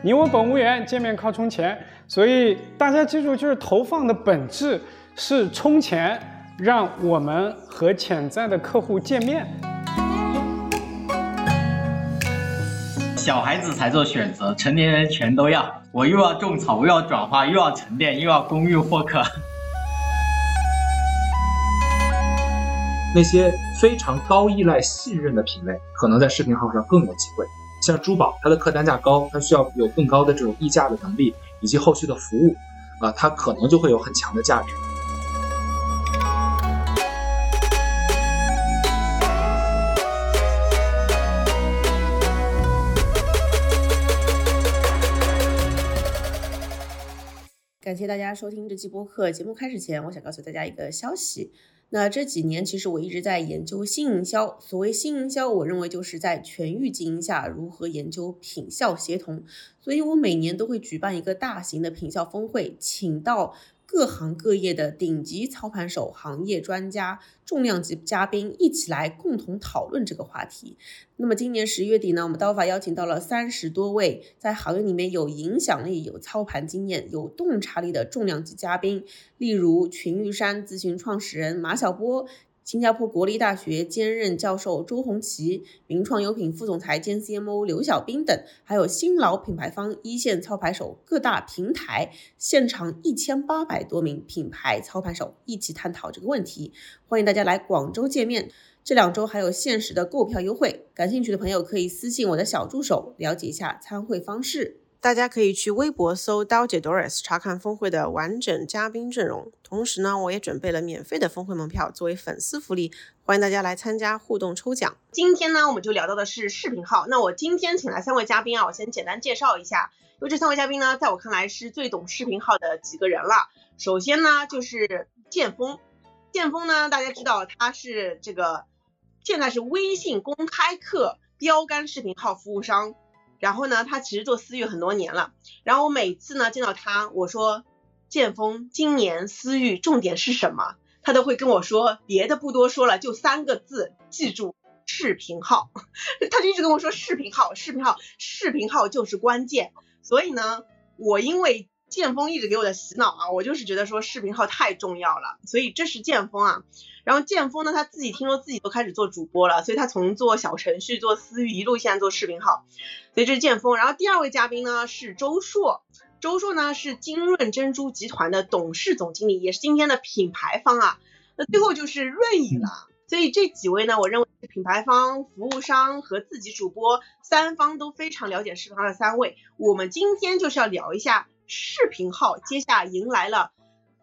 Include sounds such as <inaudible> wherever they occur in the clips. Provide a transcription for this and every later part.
你我本无缘，见面靠充钱。所以大家记住，就是投放的本质是充钱，让我们和潜在的客户见面。小孩子才做选择，成年人全都要。我又要种草，又要转化，又要沉淀，又要公寓获客。那些非常高依赖信任的品类，可能在视频号上更有机会。像珠宝，它的客单价高，它需要有更高的这种溢价的能力，以及后续的服务，啊，它可能就会有很强的价值。感谢大家收听这期播客。节目开始前，我想告诉大家一个消息。那这几年，其实我一直在研究新营销。所谓新营销，我认为就是在全域经营下如何研究品效协同。所以我每年都会举办一个大型的品效峰会，请到。各行各业的顶级操盘手、行业专家、重量级嘉宾一起来共同讨论这个话题。那么今年十月底呢，我们刀法邀请到了三十多位在行业里面有影响力、有操盘经验、有洞察力的重量级嘉宾，例如群玉山咨询创始人马晓波。新加坡国立大学兼任教授周红旗、名创优品副总裁兼 CMO 刘小兵等，还有新老品牌方一线操盘手、各大平台现场一千八百多名品牌操盘手一起探讨这个问题。欢迎大家来广州见面，这两周还有限时的购票优惠，感兴趣的朋友可以私信我的小助手了解一下参会方式。大家可以去微博搜刀姐 Doris 查看峰会的完整嘉宾阵容。同时呢，我也准备了免费的峰会门票作为粉丝福利，欢迎大家来参加互动抽奖。今天呢，我们就聊到的是视频号。那我今天请来三位嘉宾啊，我先简单介绍一下。因为这三位嘉宾呢，在我看来是最懂视频号的几个人了。首先呢，就是剑锋。剑锋呢，大家知道他是这个现在是微信公开课标杆视频号服务商。然后呢，他其实做私域很多年了。然后我每次呢见到他，我说剑锋今年私域重点是什么？他都会跟我说别的不多说了，就三个字，记住视频号。<laughs> 他就一直跟我说视频号，视频号，视频号就是关键。所以呢，我因为剑锋一直给我的洗脑啊，我就是觉得说视频号太重要了。所以这是剑锋啊。然后剑锋呢，他自己听说自己都开始做主播了，所以他从做小程序、做私域，一路现在做视频号。所以这是剑锋。然后第二位嘉宾呢是周硕，周硕呢是金润珍珠集团的董事总经理，也是今天的品牌方啊。那最后就是润宇了。所以这几位呢，我认为品牌方、服务商和自己主播三方都非常了解视频号的三位。我们今天就是要聊一下视频号，接下迎来了。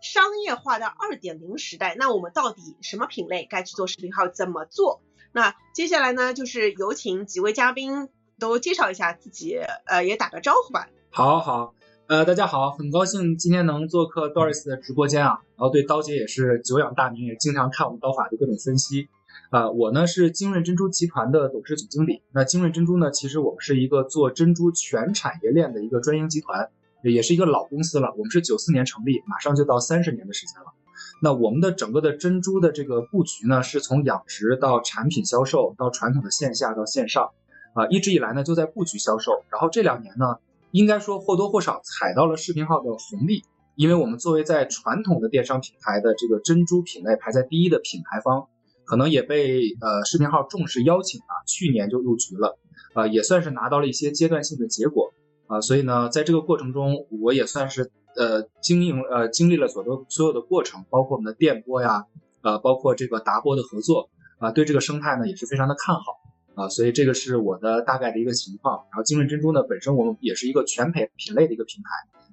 商业化的二点零时代，那我们到底什么品类该去做视频号？怎么做？那接下来呢，就是有请几位嘉宾都介绍一下自己，呃，也打个招呼吧。好好，呃，大家好，很高兴今天能做客 Doris 的直播间啊。然后对刀姐也是久仰大名，也经常看我们刀法的各种分析。啊，我呢是精润珍珠集团的董事总经理。那精润珍珠呢，其实我们是一个做珍珠全产业链的一个专营集团。也是一个老公司了，我们是九四年成立，马上就到三十年的时间了。那我们的整个的珍珠的这个布局呢，是从养殖到产品销售，到传统的线下到线上，啊，一直以来呢就在布局销售。然后这两年呢，应该说或多或少踩到了视频号的红利，因为我们作为在传统的电商平台的这个珍珠品类排在第一的品牌方，可能也被呃视频号重视邀请啊，去年就入局了，啊，也算是拿到了一些阶段性的结果。啊，所以呢，在这个过程中，我也算是呃经营呃经历了所有所有的过程，包括我们的电波呀，呃，包括这个达波的合作啊，对这个生态呢也是非常的看好啊，所以这个是我的大概的一个情况。然后金润珍珠呢，本身我们也是一个全品品类的一个平台，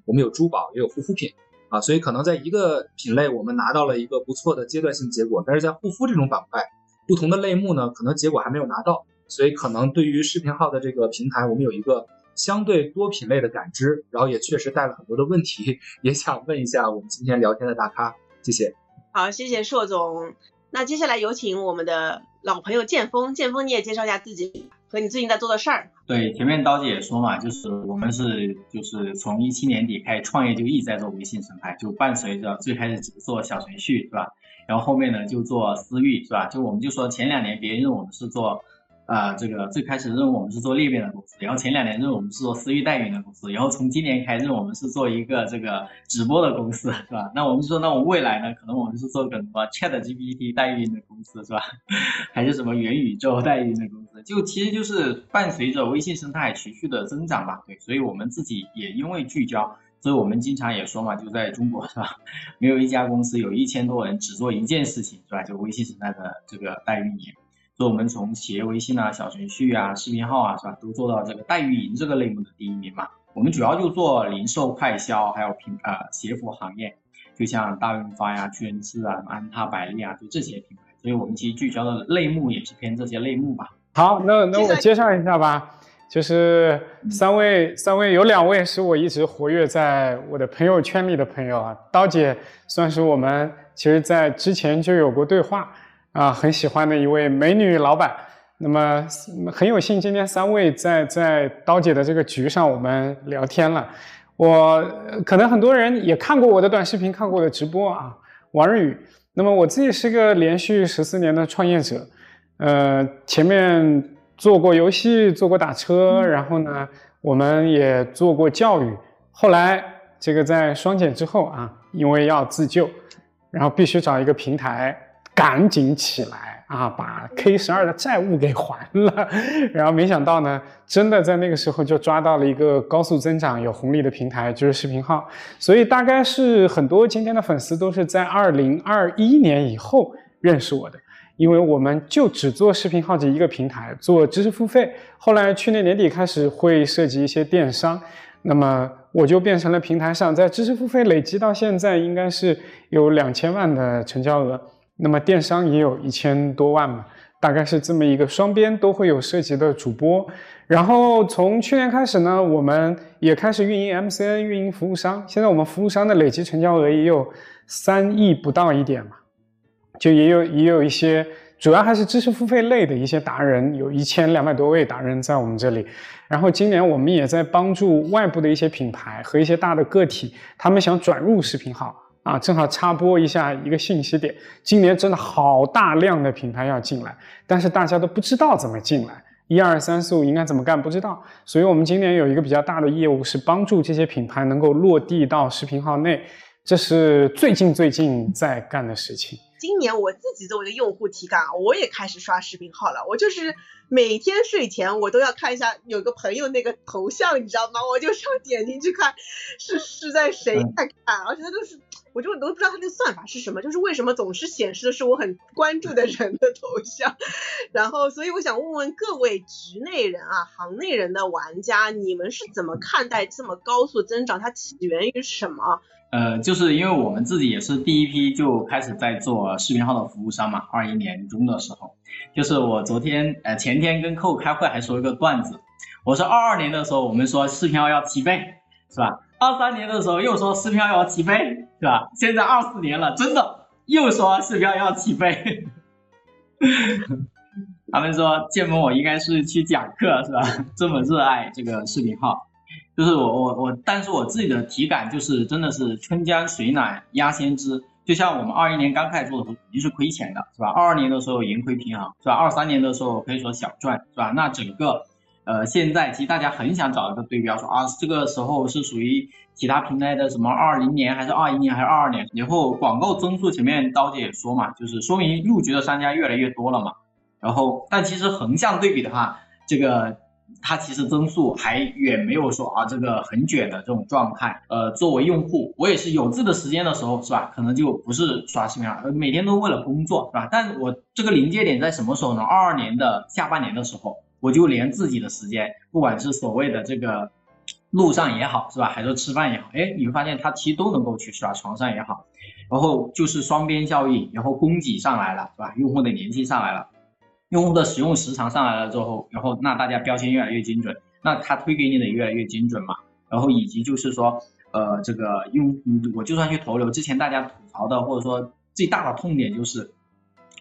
我们有珠宝也有护肤品啊，所以可能在一个品类我们拿到了一个不错的阶段性结果，但是在护肤这种板块，不同的类目呢，可能结果还没有拿到，所以可能对于视频号的这个平台，我们有一个。相对多品类的感知，然后也确实带了很多的问题，也想问一下我们今天聊天的大咖，谢谢。好，谢谢硕总。那接下来有请我们的老朋友剑锋，剑锋你也介绍一下自己和你最近在做的事儿。对，前面刀姐也说嘛，就是我们是就是从一七年底开始创业就一直在做微信生态，就伴随着最开始只做小程序是吧？然后后面呢就做私域是吧？就我们就说前两年别人认为我们是做。呃，这个最开始认为我们是做裂变的公司，然后前两年认为我们是做私域代运营的公司，然后从今年开始我们是做一个这个直播的公司，是吧？那我们说，那我们未来呢，可能我们是做个什么 Chat GPT 代运营的公司，是吧？<laughs> 还是什么元宇宙代运营的公司？就其实就是伴随着微信生态持续的增长吧，对，所以我们自己也因为聚焦。所以我们经常也说嘛，就在中国是吧？<laughs> 没有一家公司有一千多人只做一件事情是吧？就微信生态的这个代运营。所以我们从企业微信啊、小程序啊、视频号啊是吧，都做到这个代运营这个类目的第一名嘛。我们主要就做零售、快销，还有品呃鞋服行业，就像大润发呀、屈臣氏啊、安踏、百丽啊，就这些品牌。所以我们其实聚焦的类目也是偏这些类目吧。好，那那我介绍一下吧。就是三位，三位有两位是我一直活跃在我的朋友圈里的朋友啊。刀姐算是我们其实在之前就有过对话啊，很喜欢的一位美女老板。那么很有幸今天三位在在刀姐的这个局上我们聊天了。我可能很多人也看过我的短视频，看过我的直播啊。王日宇，那么我自己是个连续十四年的创业者，呃，前面。做过游戏，做过打车，然后呢，我们也做过教育。后来这个在双减之后啊，因为要自救，然后必须找一个平台，赶紧起来啊，把 K 十二的债务给还了。<laughs> 然后没想到呢，真的在那个时候就抓到了一个高速增长、有红利的平台，就是视频号。所以大概是很多今天的粉丝都是在二零二一年以后认识我的。因为我们就只做视频号这一个平台，做知识付费。后来去年年底开始会涉及一些电商，那么我就变成了平台上在知识付费累积到现在应该是有两千万的成交额，那么电商也有一千多万嘛，大概是这么一个双边都会有涉及的主播。然后从去年开始呢，我们也开始运营 MCN，运营服务商。现在我们服务商的累计成交额也有三亿不到一点嘛。就也有也有一些，主要还是知识付费类的一些达人，有一千两百多位达人在我们这里。然后今年我们也在帮助外部的一些品牌和一些大的个体，他们想转入视频号啊，正好插播一下一个信息点：今年真的好大量的品牌要进来，但是大家都不知道怎么进来，一二三四五应该怎么干不知道。所以我们今年有一个比较大的业务是帮助这些品牌能够落地到视频号内，这是最近最近在干的事情。今年我自己作为一个用户体感啊，我也开始刷视频号了。我就是每天睡前我都要看一下有个朋友那个头像，你知道吗？我就上点进去看是是在谁在看，而且他就是，我就都不知道他那个算法是什么，就是为什么总是显示的是我很关注的人的头像。<laughs> 然后，所以我想问问各位局内人啊，行内人的玩家，你们是怎么看待这么高速增长？它起源于什么？呃，就是因为我们自己也是第一批就开始在做视频号的服务商嘛，二一年中的时候，就是我昨天呃前天跟客户开会还说一个段子，我说二二年的时候我们说视频号要起飞，是吧？二三年的时候又说视频号要起飞，是吧？现在二四年了，真的又说视频号要起飞，<laughs> 他们说建盟我应该是去讲课是吧？这么热爱这个视频号。就是我我我，但是我自己的体感就是真的是春江水暖鸭先知，就像我们二一年刚开始做的时候肯定是亏钱的，是吧？二二年的时候盈亏平衡，是吧？二三年的时候可以说小赚，是吧？那整个，呃，现在其实大家很想找一个对标，说啊，这个时候是属于其他平台的什么二零年还是二一年还是二二年？然后广告增速前面刀姐也说嘛，就是说明入局的商家越来越多了嘛。然后，但其实横向对比的话，这个。它其实增速还远没有说啊这个很卷的这种状态。呃，作为用户，我也是有自的时间的时候，是吧？可能就不是刷视频了，每天都为了工作，是吧？但我这个临界点在什么时候呢？二二年的下半年的时候，我就连自己的时间，不管是所谓的这个路上也好，是吧？还是吃饭也好，哎，你会发现它其实都能够去刷，床上也好，然后就是双边效应，然后供给上来了，是吧？用户的粘性上来了。用户的使用时长上来了之后，然后那大家标签越来越精准，那他推给你的越来越精准嘛。然后以及就是说，呃，这个用我就算去投流，之前大家吐槽的或者说最大的痛点就是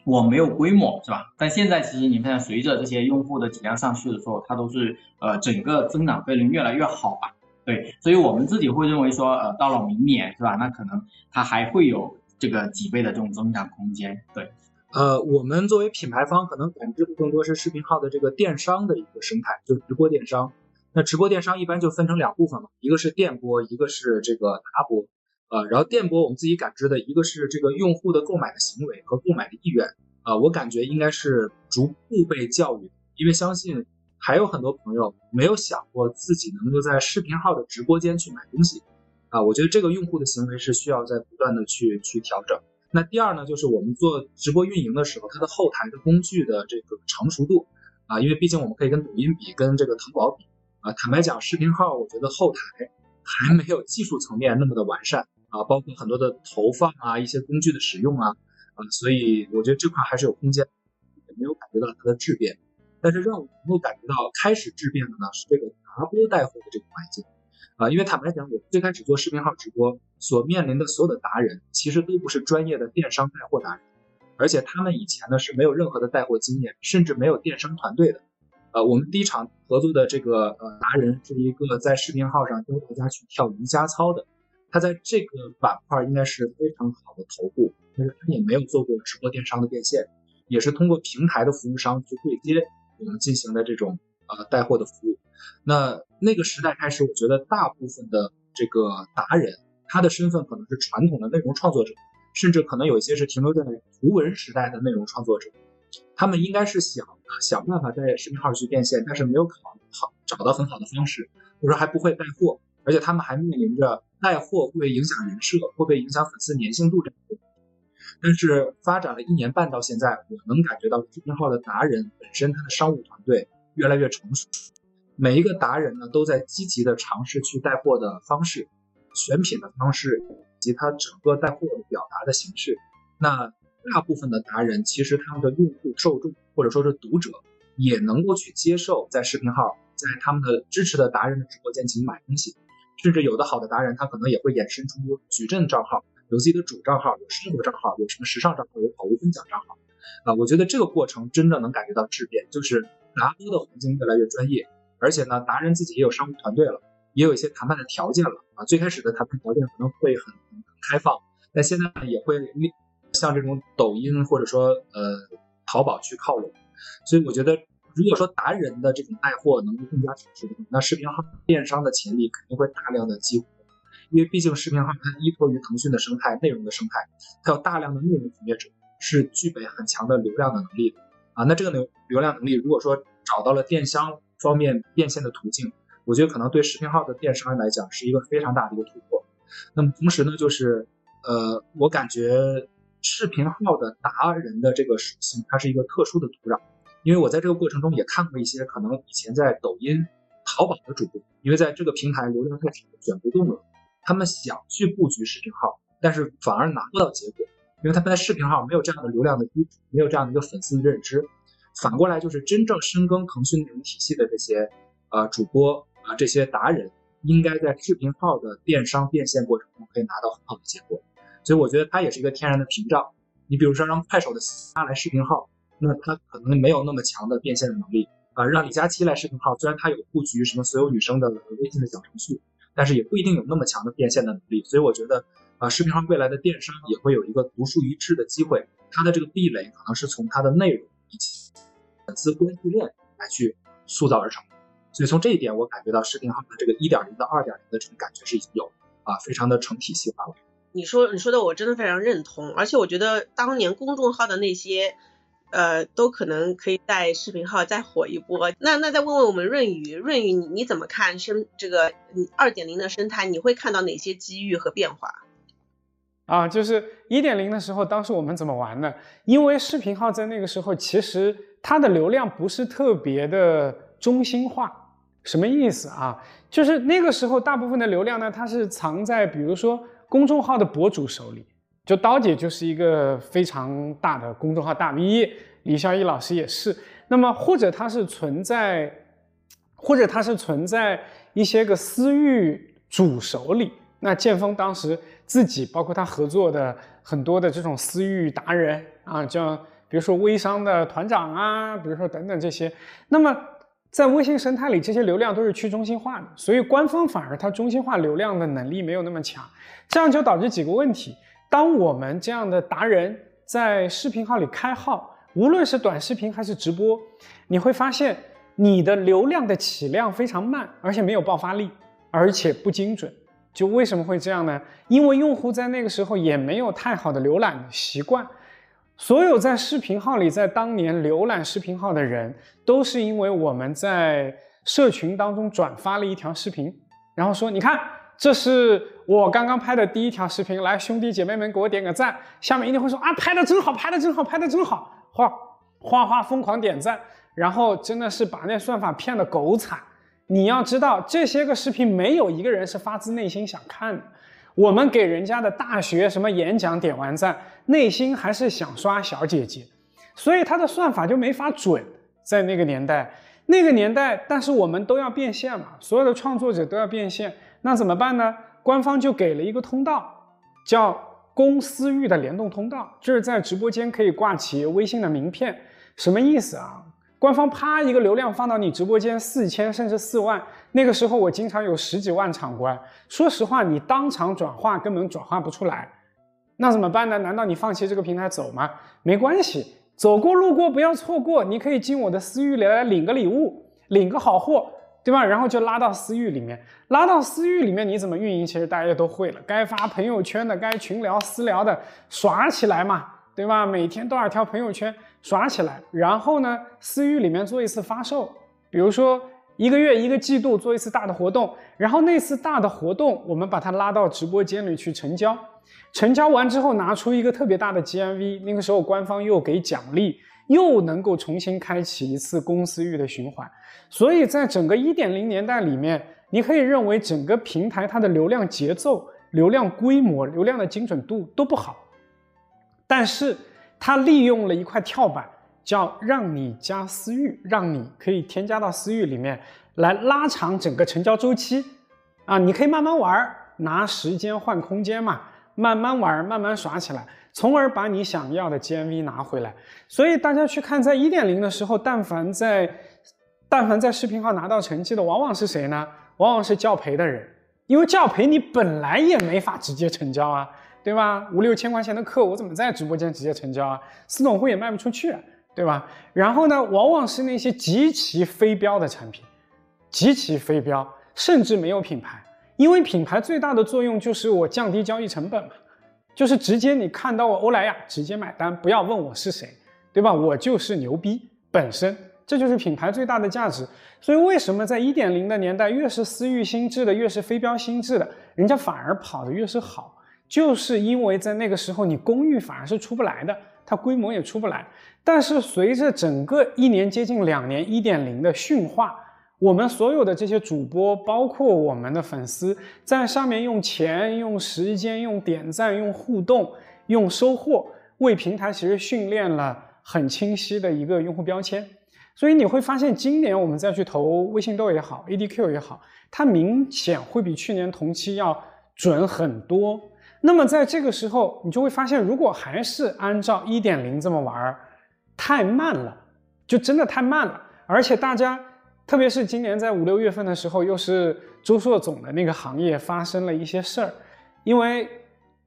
我没有规模，是吧？但现在其实你看，随着这些用户的体量上去的时候，它都是呃整个增长倍率越来越好吧？对，所以我们自己会认为说，呃，到了明年是吧？那可能它还会有这个几倍的这种增长空间，对。呃，我们作为品牌方，可能感知的更多是视频号的这个电商的一个生态，就直播电商。那直播电商一般就分成两部分嘛，一个是电播，一个是这个达播。呃，然后电播我们自己感知的一个是这个用户的购买的行为和购买的意愿。啊，我感觉应该是逐步被教育，因为相信还有很多朋友没有想过自己能够在视频号的直播间去买东西。啊，我觉得这个用户的行为是需要在不断的去去调整。那第二呢，就是我们做直播运营的时候，它的后台的工具的这个成熟度啊，因为毕竟我们可以跟抖音比，跟这个淘宝比啊。坦白讲，视频号我觉得后台还没有技术层面那么的完善啊，包括很多的投放啊，一些工具的使用啊啊，所以我觉得这块还是有空间，也没有感觉到它的质变。但是让我能够感觉到开始质变的呢，是这个达播带货的这个环境。啊，因为坦白讲，我最开始做视频号直播所面临的所有的达人，其实都不是专业的电商带货达人，而且他们以前呢是没有任何的带货经验，甚至没有电商团队的。呃，我们第一场合作的这个呃达人是一个在视频号上教大家去跳瑜伽操的，他在这个板块应该是非常好的头部，但是他也没有做过直播电商的变现，也是通过平台的服务商去对接我们进行的这种呃带货的服务。那那个时代开始，我觉得大部分的这个达人，他的身份可能是传统的内容创作者，甚至可能有一些是停留在图文时代的内容创作者。他们应该是想想办法在视频号去变现，但是没有考好找到很好的方式，或者说还不会带货，而且他们还面临着带货会影响人设，会不会影响粉丝粘性度这样。但是发展了一年半到现在，我能感觉到视频号的达人本身他的商务团队越来越成熟。每一个达人呢，都在积极的尝试去带货的方式、选品的方式以及他整个带货的表达的形式。那大部分的达人其实他们的用户受众或者说是读者也能够去接受在视频号在他们的支持的达人的直播间进行买东西，甚至有的好的达人他可能也会衍生出矩阵账号，有自己的主账号，有生活账号，有什么时尚账号，有跑步分享账号。啊，我觉得这个过程真的能感觉到质变，就是达播的环境越来越专业。而且呢，达人自己也有商务团队了，也有一些谈判的条件了啊。最开始的谈判条件可能会很很开放，但现在呢也会向这种抖音或者说呃淘宝去靠拢。所以我觉得，如果说达人的这种带货能力更加成熟的话，那视频号电商的潜力肯定会大量的激活。因为毕竟视频号它依托于腾讯的生态、内容的生态，它有大量的内容从业者，是具备很强的流量的能力的啊。那这个流流量能力，如果说找到了电商。方面变现的途径，我觉得可能对视频号的电商来讲是一个非常大的一个突破。那么同时呢，就是呃，我感觉视频号的达人的这个属性，它是一个特殊的土壤。因为我在这个过程中也看过一些可能以前在抖音、淘宝的主播，因为在这个平台流量太少，卷不动了，他们想去布局视频号，但是反而拿不到结果，因为他们在视频号没有这样的流量的基础，没有这样的一个粉丝的认知。反过来就是真正深耕腾讯内容体系的这些呃主播啊这些达人，应该在视频号的电商变现过程中可以拿到很好的结果，所以我觉得它也是一个天然的屏障。你比如说让快手的他来视频号，那他可能没有那么强的变现的能力啊。让李佳琦来视频号，虽然他有布局什么所有女生的微信的小程序，但是也不一定有那么强的变现的能力。所以我觉得啊视频号未来的电商也会有一个独树一帜的机会，它的这个壁垒可能是从它的内容以及。粉丝关系链来去塑造而成，所以从这一点我感觉到视频号的这个一点零到二点零的这种感觉是已经有啊，非常的成体系化了。你说你说的我真的非常认同，而且我觉得当年公众号的那些呃都可能可以在视频号再火一波。那那再问问我们润宇，润宇你你怎么看生这个二点零的生态？你会看到哪些机遇和变化？啊，就是一点零的时候，当时我们怎么玩呢？因为视频号在那个时候其实。它的流量不是特别的中心化，什么意思啊？就是那个时候大部分的流量呢，它是藏在比如说公众号的博主手里，就刀姐就是一个非常大的公众号大 V，李孝义老师也是。那么或者它是存在，或者它是存在一些个私域主手里。那剑锋当时自己包括他合作的很多的这种私域达人啊，叫。比如说微商的团长啊，比如说等等这些，那么在微信生态里，这些流量都是去中心化的，所以官方反而它中心化流量的能力没有那么强，这样就导致几个问题：当我们这样的达人在视频号里开号，无论是短视频还是直播，你会发现你的流量的起量非常慢，而且没有爆发力，而且不精准。就为什么会这样呢？因为用户在那个时候也没有太好的浏览习惯。所有在视频号里在当年浏览视频号的人，都是因为我们在社群当中转发了一条视频，然后说：“你看，这是我刚刚拍的第一条视频，来兄弟姐妹们给我点个赞。”下面一定会说：“啊，拍的真好，拍的真好，拍的真好！”哗哗哗疯狂点赞，然后真的是把那算法骗得狗惨。你要知道，这些个视频没有一个人是发自内心想看的。我们给人家的大学什么演讲点完赞，内心还是想刷小姐姐，所以它的算法就没法准。在那个年代，那个年代，但是我们都要变现嘛，所有的创作者都要变现，那怎么办呢？官方就给了一个通道，叫公私域的联动通道，就是在直播间可以挂企业微信的名片，什么意思啊？官方啪一个流量放到你直播间四千甚至四万，那个时候我经常有十几万场观。说实话，你当场转化根本转化不出来，那怎么办呢？难道你放弃这个平台走吗？没关系，走过路过不要错过，你可以进我的私域里来领个礼物，领个好货，对吧？然后就拉到私域里面，拉到私域里面你怎么运营？其实大家都会了，该发朋友圈的，该群聊私聊的，耍起来嘛，对吧？每天多少条朋友圈？刷起来，然后呢，私域里面做一次发售，比如说一个月、一个季度做一次大的活动，然后那次大的活动，我们把它拉到直播间里去成交，成交完之后拿出一个特别大的 GMV，那个时候官方又给奖励，又能够重新开启一次公司域的循环。所以在整个一点零年代里面，你可以认为整个平台它的流量节奏、流量规模、流量的精准度都不好，但是。他利用了一块跳板，叫让你加私域，让你可以添加到私域里面来拉长整个成交周期啊！你可以慢慢玩，拿时间换空间嘛，慢慢玩，慢慢耍起来，从而把你想要的 GMV 拿回来。所以大家去看，在一点零的时候，但凡在但凡在视频号拿到成绩的，往往是谁呢？往往是教培的人，因为教培你本来也没法直接成交啊。对吧？五六千块钱的课，我怎么在直播间直接成交啊？私董会也卖不出去，对吧？然后呢，往往是那些极其非标的产品，极其非标，甚至没有品牌。因为品牌最大的作用就是我降低交易成本嘛，就是直接你看到我欧莱雅直接买单，不要问我是谁，对吧？我就是牛逼本身，这就是品牌最大的价值。所以为什么在一点零的年代，越是私域心智的，越是非标心智的，人家反而跑得越是好？就是因为在那个时候，你公寓反而是出不来的，它规模也出不来。但是随着整个一年接近两年一点零的驯化，我们所有的这些主播，包括我们的粉丝，在上面用钱、用时间、用点赞、用互动、用收获，为平台其实训练了很清晰的一个用户标签。所以你会发现，今年我们再去投微信豆也好，ADQ 也好，它明显会比去年同期要准很多。那么在这个时候，你就会发现，如果还是按照一点零这么玩儿，太慢了，就真的太慢了。而且大家，特别是今年在五六月份的时候，又是周硕总的那个行业发生了一些事儿，因为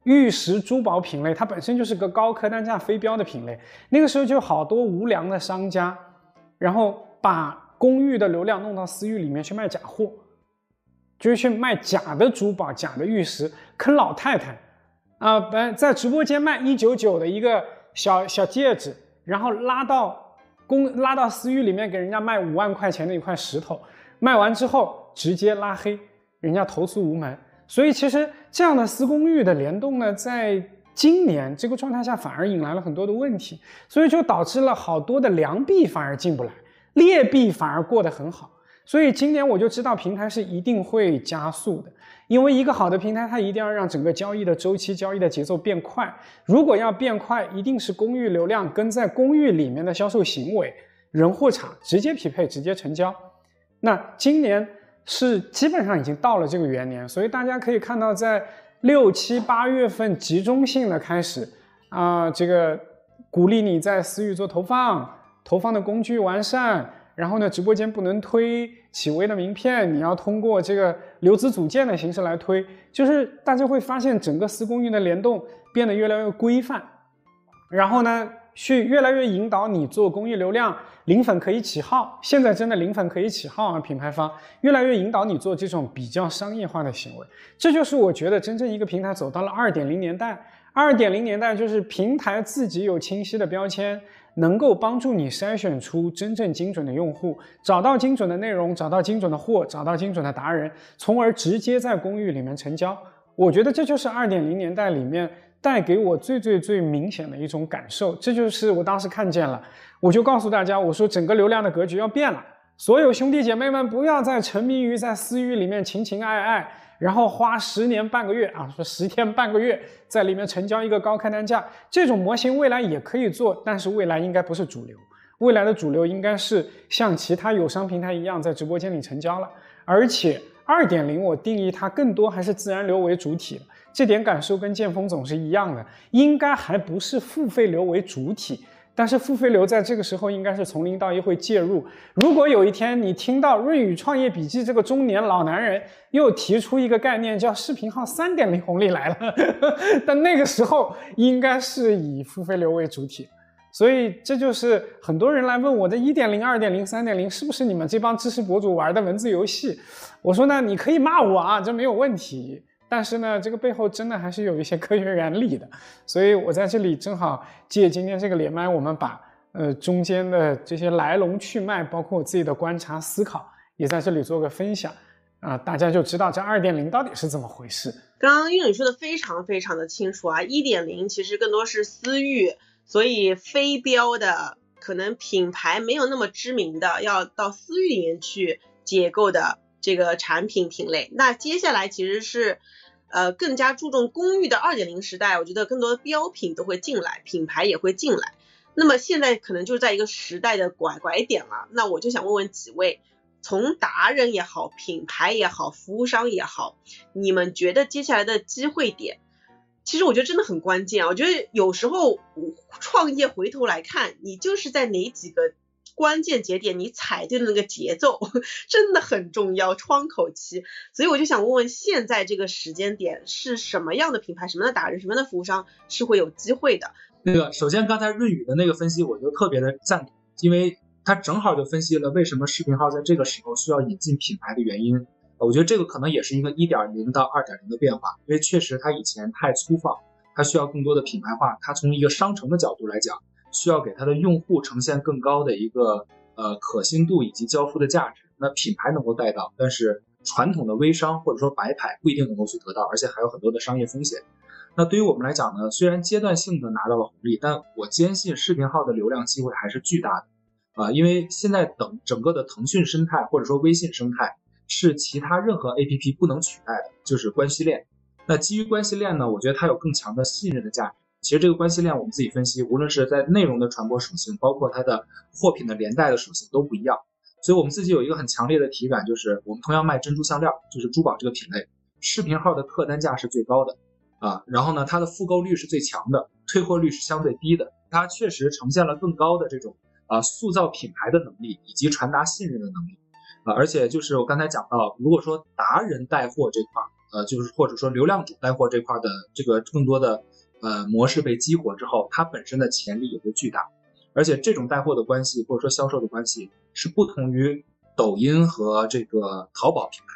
玉石珠宝品类它本身就是个高客单价非标的品类，那个时候就好多无良的商家，然后把公寓的流量弄到私域里面去卖假货，就是去卖假的珠宝、假的玉石，坑老太太。啊，本在直播间卖一九九的一个小小戒指，然后拉到公拉到私域里面给人家卖五万块钱的一块石头，卖完之后直接拉黑，人家投诉无门。所以其实这样的私公寓的联动呢，在今年这个状态下反而引来了很多的问题，所以就导致了好多的良币反而进不来，劣币反而过得很好。所以今年我就知道平台是一定会加速的。因为一个好的平台，它一定要让整个交易的周期、交易的节奏变快。如果要变快，一定是公域流量跟在公域里面的销售行为、人货场直接匹配、直接成交。那今年是基本上已经到了这个元年，所以大家可以看到，在六七八月份集中性的开始啊，这个鼓励你在私域做投放，投放的工具完善。然后呢，直播间不能推企微的名片，你要通过这个留资组件的形式来推，就是大家会发现整个私公域的联动变得越来越规范，然后呢，去越来越引导你做公益流量，零粉可以起号。现在真的零粉可以起号啊！品牌方越来越引导你做这种比较商业化的行为，这就是我觉得真正一个平台走到了二点零年代。二点零年代就是平台自己有清晰的标签，能够帮助你筛选出真正精准的用户，找到精准的内容，找到精准的货，找到精准的达人，从而直接在公寓里面成交。我觉得这就是二点零年代里面带给我最最最明显的一种感受。这就是我当时看见了，我就告诉大家，我说整个流量的格局要变了，所有兄弟姐妹们不要再沉迷于在私域里面情情爱爱。然后花十年半个月啊，说十天半个月在里面成交一个高客单价，这种模型未来也可以做，但是未来应该不是主流，未来的主流应该是像其他友商平台一样在直播间里成交了。而且二点零我定义它更多还是自然流为主体，这点感受跟剑锋总是一样的，应该还不是付费流为主体。但是付费流在这个时候应该是从零到一会介入。如果有一天你听到润宇创业笔记这个中年老男人又提出一个概念叫视频号三点零红利来了，<laughs> 但那个时候应该是以付费流为主体。所以这就是很多人来问我的一点零、二点零、三点零是不是你们这帮知识博主玩的文字游戏？我说呢，你可以骂我啊，这没有问题。但是呢，这个背后真的还是有一些科学原理的，所以我在这里正好借今天这个连麦，我们把呃中间的这些来龙去脉，包括我自己的观察思考，也在这里做个分享啊，大家就知道这二点零到底是怎么回事。刚刚英语说的非常非常的清楚啊，一点零其实更多是私域，所以非标的可能品牌没有那么知名的，要到私域里面去解构的这个产品品类。那接下来其实是。呃，更加注重公寓的二点零时代，我觉得更多的标品都会进来，品牌也会进来。那么现在可能就是在一个时代的拐拐点了。那我就想问问几位，从达人也好，品牌也好，服务商也好，你们觉得接下来的机会点，其实我觉得真的很关键啊。我觉得有时候创业回头来看，你就是在哪几个。关键节点，你踩对的那个节奏真的很重要，窗口期。所以我就想问问，现在这个时间点是什么样的品牌、什么样的达人、什么样的服务商是会有机会的？那个，首先刚才润宇的那个分析，我就特别的赞同，因为他正好就分析了为什么视频号在这个时候需要引进品牌的原因。我觉得这个可能也是一个一点零到二点零的变化，因为确实它以前太粗放，它需要更多的品牌化。它从一个商城的角度来讲。需要给它的用户呈现更高的一个呃可信度以及交付的价值，那品牌能够带到，但是传统的微商或者说白牌不一定能够去得到，而且还有很多的商业风险。那对于我们来讲呢，虽然阶段性的拿到了红利，但我坚信视频号的流量机会还是巨大的啊，因为现在等整个的腾讯生态或者说微信生态是其他任何 APP 不能取代的，就是关系链。那基于关系链呢，我觉得它有更强的信任的价值。其实这个关系链我们自己分析，无论是在内容的传播属性，包括它的货品的连带的属性都不一样。所以我们自己有一个很强烈的体感，就是我们同样卖珍珠项链，就是珠宝这个品类，视频号的客单价是最高的啊，然后呢，它的复购率是最强的，退货率是相对低的，它确实呈现了更高的这种啊塑造品牌的能力以及传达信任的能力啊，而且就是我刚才讲到，如果说达人带货这块，呃，就是或者说流量主带货这块的这个更多的。呃，模式被激活之后，它本身的潜力也会巨大，而且这种带货的关系或者说销售的关系是不同于抖音和这个淘宝品牌，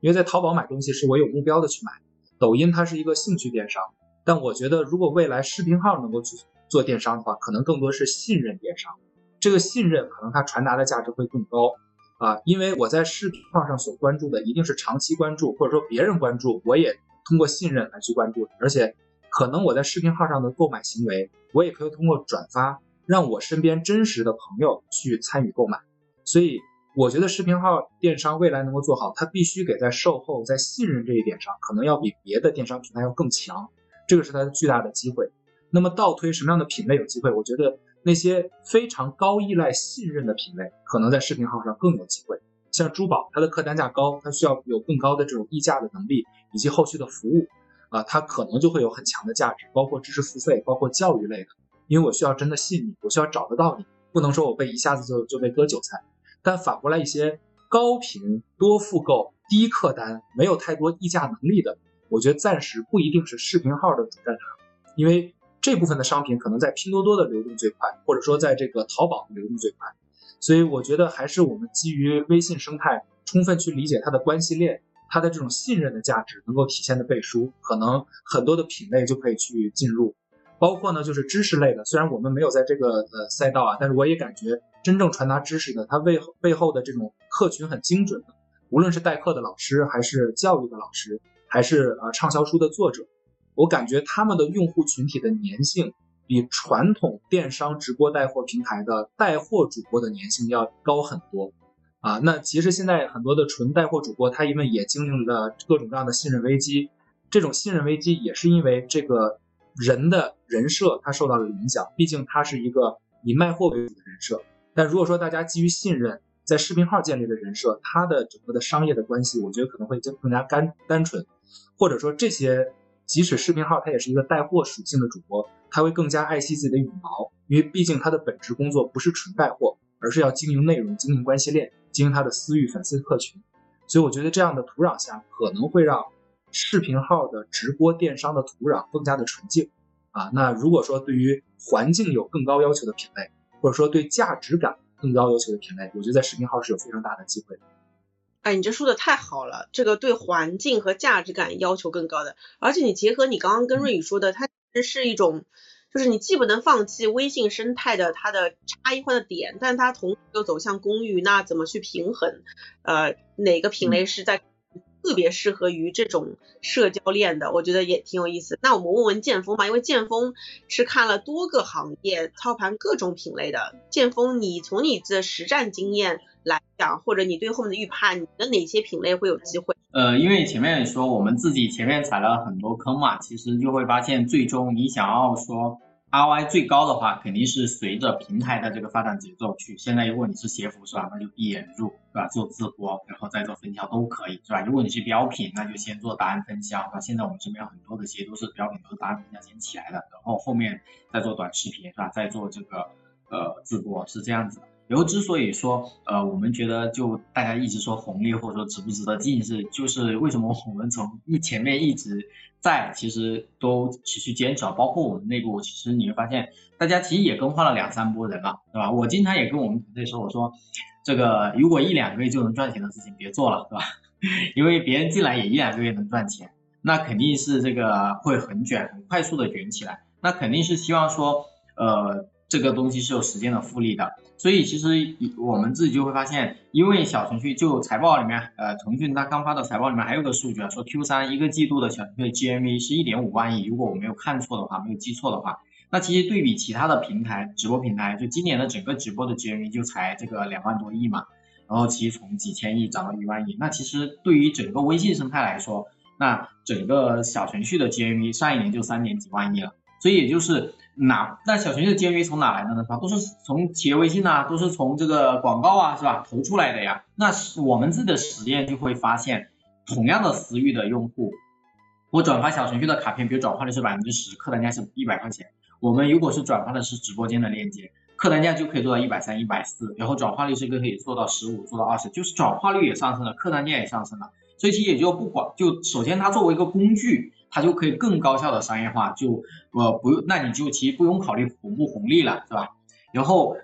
因为在淘宝买东西是我有目标的去买，抖音它是一个兴趣电商，但我觉得如果未来视频号能够去做电商的话，可能更多是信任电商，这个信任可能它传达的价值会更高。啊，因为我在视频号上所关注的一定是长期关注，或者说别人关注，我也通过信任来去关注，而且。可能我在视频号上的购买行为，我也可以通过转发，让我身边真实的朋友去参与购买。所以我觉得视频号电商未来能够做好，它必须给在售后、在信任这一点上，可能要比别的电商平台要更强。这个是它的巨大的机会。那么倒推什么样的品类有机会？我觉得那些非常高依赖信任的品类，可能在视频号上更有机会。像珠宝，它的客单价高，它需要有更高的这种溢价的能力以及后续的服务。啊，它可能就会有很强的价值，包括知识付费，包括教育类的，因为我需要真的信你，我需要找得到你，不能说我被一下子就就被割韭菜。但反过来一些高频多复购、低客单、没有太多溢价能力的，我觉得暂时不一定是视频号的主战场，因为这部分的商品可能在拼多多的流动最快，或者说在这个淘宝的流动最快。所以我觉得还是我们基于微信生态，充分去理解它的关系链，它的这种信任的价值能够体现的背书，可能很多的品类就可以去进入。包括呢，就是知识类的，虽然我们没有在这个呃赛道啊，但是我也感觉真正传达知识的，它背后背后的这种客群很精准的，无论是代课的老师，还是教育的老师，还是呃畅销书的作者，我感觉他们的用户群体的粘性，比传统电商直播带货平台的带货主播的粘性要高很多啊。那其实现在很多的纯带货主播，他因为也经历了各种各样的信任危机，这种信任危机也是因为这个。人的人设他受到了影响，毕竟他是一个以卖货为主的人设。但如果说大家基于信任，在视频号建立的人设，它的整个的商业的关系，我觉得可能会更更加干单纯，或者说这些即使视频号它也是一个带货属性的主播，他会更加爱惜自己的羽毛，因为毕竟他的本职工作不是纯带货，而是要经营内容、经营关系链、经营他的私域粉丝客群。所以我觉得这样的土壤下可能会让。视频号的直播电商的土壤更加的纯净啊，那如果说对于环境有更高要求的品类，或者说对价值感更高要求的品类，我觉得在视频号是有非常大的机会的。哎，你这说的太好了，这个对环境和价值感要求更高的，而且你结合你刚刚跟瑞宇说的，它其实是一种，就是你既不能放弃微信生态的它的差异化的点，但它同时又走向公域，那怎么去平衡？呃，哪个品类是在？特别适合于这种社交链的，我觉得也挺有意思。那我们问问剑锋吧，因为剑锋是看了多个行业操盘各种品类的。剑锋，你从你的实战经验来讲，或者你对后面的预判，你的哪些品类会有机会？呃，因为前面也说我们自己前面踩了很多坑嘛，其实就会发现，最终你想要说。Ry 最高的话，肯定是随着平台的这个发展节奏去。现在如果你是鞋服是吧，那就闭眼入对吧，做自播，然后再做分销都可以是吧？如果你是标品，那就先做答案分销那？现在我们身边很多的鞋都是标品，都是答案分销先起来的，然后后面再做短视频是吧？再做这个呃直播是这样子的。然后之所以说，呃，我们觉得就大家一直说红利或者说值不值得进是，就是为什么我们从一前面一直在其实都持续坚持，包括我们内部，其实你会发现大家其实也更换了两三波人了，对吧？我经常也跟我们团队说，我说这个如果一两个月就能赚钱的事情别做了，对吧？<laughs> 因为别人进来也一两个月能赚钱，那肯定是这个会很卷，很快速的卷起来，那肯定是希望说，呃。这个东西是有时间的复利的，所以其实我们自己就会发现，因为小程序就财报里面，呃，腾讯它刚发的财报里面还有个数据啊，说 Q 三一个季度的小程序 GMV 是一点五万亿，如果我没有看错的话，没有记错的话，那其实对比其他的平台，直播平台，就今年的整个直播的 GMV 就才这个两万多亿嘛，然后其实从几千亿涨到一万亿，那其实对于整个微信生态来说，那整个小程序的 GMV 上一年就三点几万亿了，所以也就是。哪那小程序的 GMV 从哪来的呢？它？都是从企业微信呐，都是从这个广告啊，是吧？投出来的呀。那我们自己的实验就会发现，同样的私域的用户，我转发小程序的卡片，比如转化率是百分之十，客单价是一百块钱。我们如果是转发的是直播间的链接，客单价就可以做到一百三、一百四，然后转化率是可以做到十五、做到二十，就是转化率也上升了，客单价也上升了。所以其实也就不管，就首先它作为一个工具。它就可以更高效的商业化，就呃不用，那你就其实不用考虑红不红利了，是吧？然后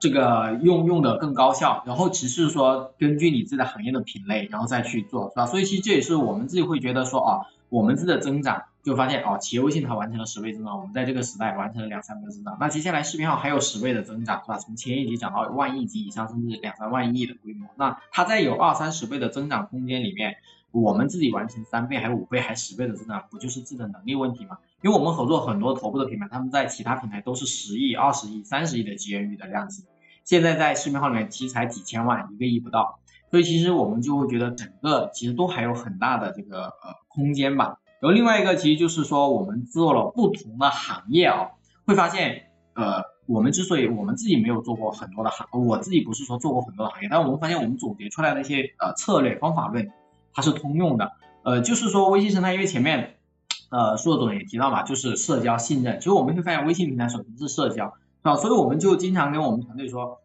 这个用用的更高效，然后其次说根据你自己的行业的品类，然后再去做，是吧？所以其实这也是我们自己会觉得说啊，我们自己的增长就发现哦，企业微信它完成了十倍增长，我们在这个时代完成了两三倍增长，那接下来视频号还有十倍的增长，是吧？从千亿级涨到万亿级以上，甚至两三万亿的规模，那它在有二三十倍的增长空间里面。我们自己完成三倍、还五倍、还十倍的增长，不就是自己的能力问题吗？因为我们合作很多头部的品牌，他们在其他平台都是十亿、二十亿、三十亿的 GMV 的量级，现在在视频号里面其实才几千万，一个亿不到。所以其实我们就会觉得整个其实都还有很大的这个呃空间吧。然后另外一个其实就是说，我们做了不同的行业啊，会发现呃，我们之所以我们自己没有做过很多的行，我自己不是说做过很多的行业，但我们发现我们总结出来的一些呃策略方法论。它是通用的，呃，就是说微信生态，因为前面，呃，硕总也提到嘛，就是社交信任。其实我们会发现，微信平台首先是社交，是吧？所以我们就经常跟我们团队说，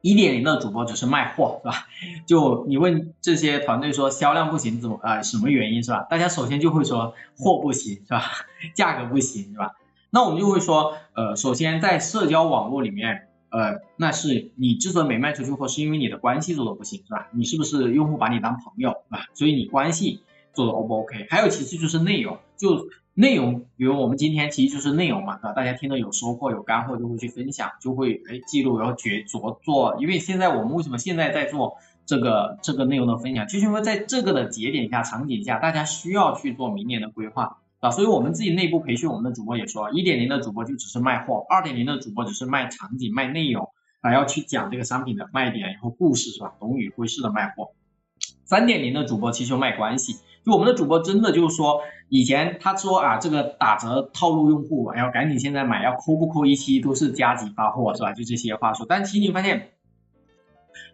一点零的主播只是卖货，是吧？<laughs> 就你问这些团队说销量不行怎么啊？什么原因是吧？大家首先就会说货不行，是吧？<laughs> 价格不行，是吧？那我们就会说，呃，首先在社交网络里面，呃，那是你之所以没卖出去货，是因为你的关系做的不行，是吧？你是不是用户把你当朋友，是吧？所以你关系做的 O 不 OK？还有其次就是内容，就内容，比如我们今天其实就是内容嘛，是吧？大家听到有收获有干货就会去分享，就会哎记录，然后决着做。因为现在我们为什么现在在做这个这个内容的分享，就是因为在这个的节点下场景下，大家需要去做明年的规划。啊，所以我们自己内部培训我们的主播也说，一点零的主播就只是卖货，二点零的主播只是卖场景、卖内容，还要去讲这个商品的卖点，然后故事是吧？懂语会式的卖货。三点零的主播其实就卖关系，就我们的主播真的就是说，以前他说啊，这个打折套路用户，要赶紧现在买，要扣不扣一期都是加急发货是吧？就这些话术，但其实你发现，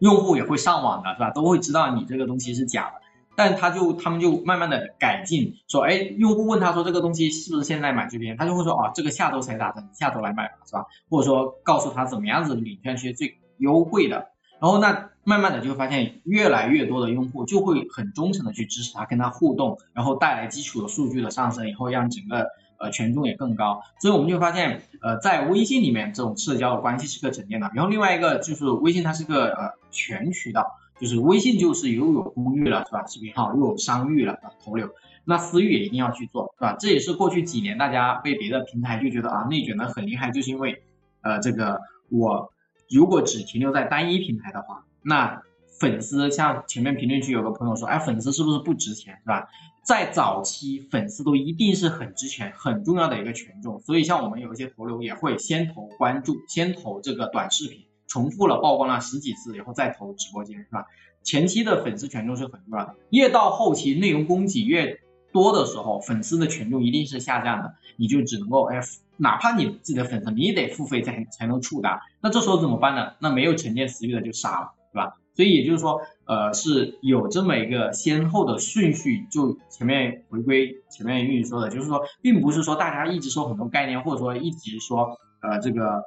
用户也会上网的是吧？都会知道你这个东西是假的。但他就他们就慢慢的改进，说，哎，用户问他说这个东西是不是现在买这边，他就会说，哦，这个下周才打折，下周来买吧，是吧？或者说告诉他怎么样子领券是最优惠的，然后那慢慢的就会发现越来越多的用户就会很忠诚的去支持他，跟他互动，然后带来基础的数据的上升，以后让整个呃权重也更高，所以我们就发现，呃，在微信里面这种社交的关系是个沉淀的，然后另外一个就是微信它是个呃全渠道。就是微信就是又有公域了，是吧？视频号又有商域了，投流，那私域也一定要去做，是吧？这也是过去几年大家被别的平台就觉得啊内卷的很厉害，就是因为，呃，这个我如果只停留在单一平台的话，那粉丝像前面评论区有个朋友说，哎，粉丝是不是不值钱，是吧？在早期粉丝都一定是很值钱、很重要的一个权重，所以像我们有一些投流也会先投关注，先投这个短视频。重复了曝光了十几次，以后再投直播间，是吧？前期的粉丝权重是很重要的，越到后期内容供给越多的时候，粉丝的权重一定是下降的，你就只能够哎，哪怕你自己的粉丝，你也得付费才才能触达，那这时候怎么办呢？那没有沉淀私域的就杀了，是吧？所以也就是说，呃，是有这么一个先后的顺序，就前面回归前面玉玉说的，就是说，并不是说大家一直说很多概念，或者说一直说呃这个。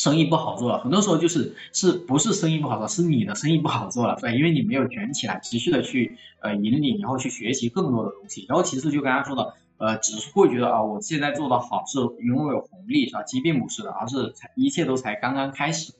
生意不好做了，很多时候就是是不是生意不好做，是你的生意不好做了，对，因为你没有卷起来，持续的去呃引领，然后去学习更多的东西。然后其次就刚刚说的，呃，只是会觉得啊，我现在做的好是拥有红利是吧？其实并不是的，而是才一切都才刚刚开始。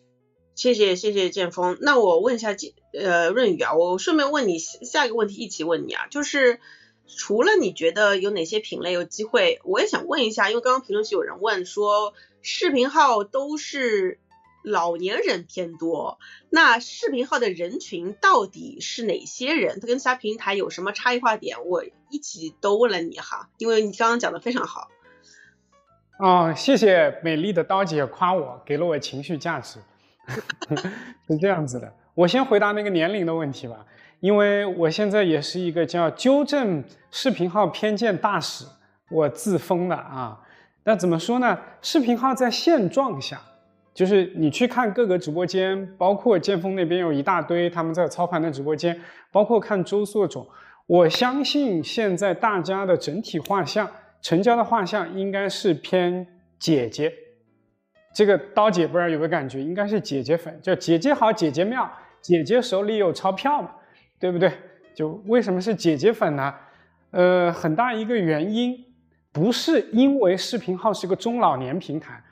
谢谢谢谢剑锋，那我问一下剑呃润宇啊，我顺便问你下一个问题，一起问你啊，就是除了你觉得有哪些品类有机会，我也想问一下，因为刚刚评论区有人问说。视频号都是老年人偏多，那视频号的人群到底是哪些人？它跟其他平台有什么差异化点？我一起都问了你哈，因为你刚刚讲的非常好。哦，谢谢美丽的刀姐夸我，给了我情绪价值。<laughs> 是这样子的，我先回答那个年龄的问题吧，因为我现在也是一个叫纠正视频号偏见大使，我自封的啊。那怎么说呢？视频号在现状下，就是你去看各个直播间，包括剑锋那边有一大堆他们在操盘的直播间，包括看周硕总，我相信现在大家的整体画像，成交的画像应该是偏姐姐。这个刀姐不知道有没有感觉，应该是姐姐粉，叫姐姐好，姐姐妙，姐姐手里有钞票嘛，对不对？就为什么是姐姐粉呢？呃，很大一个原因。不是因为视频号是个中老年平台，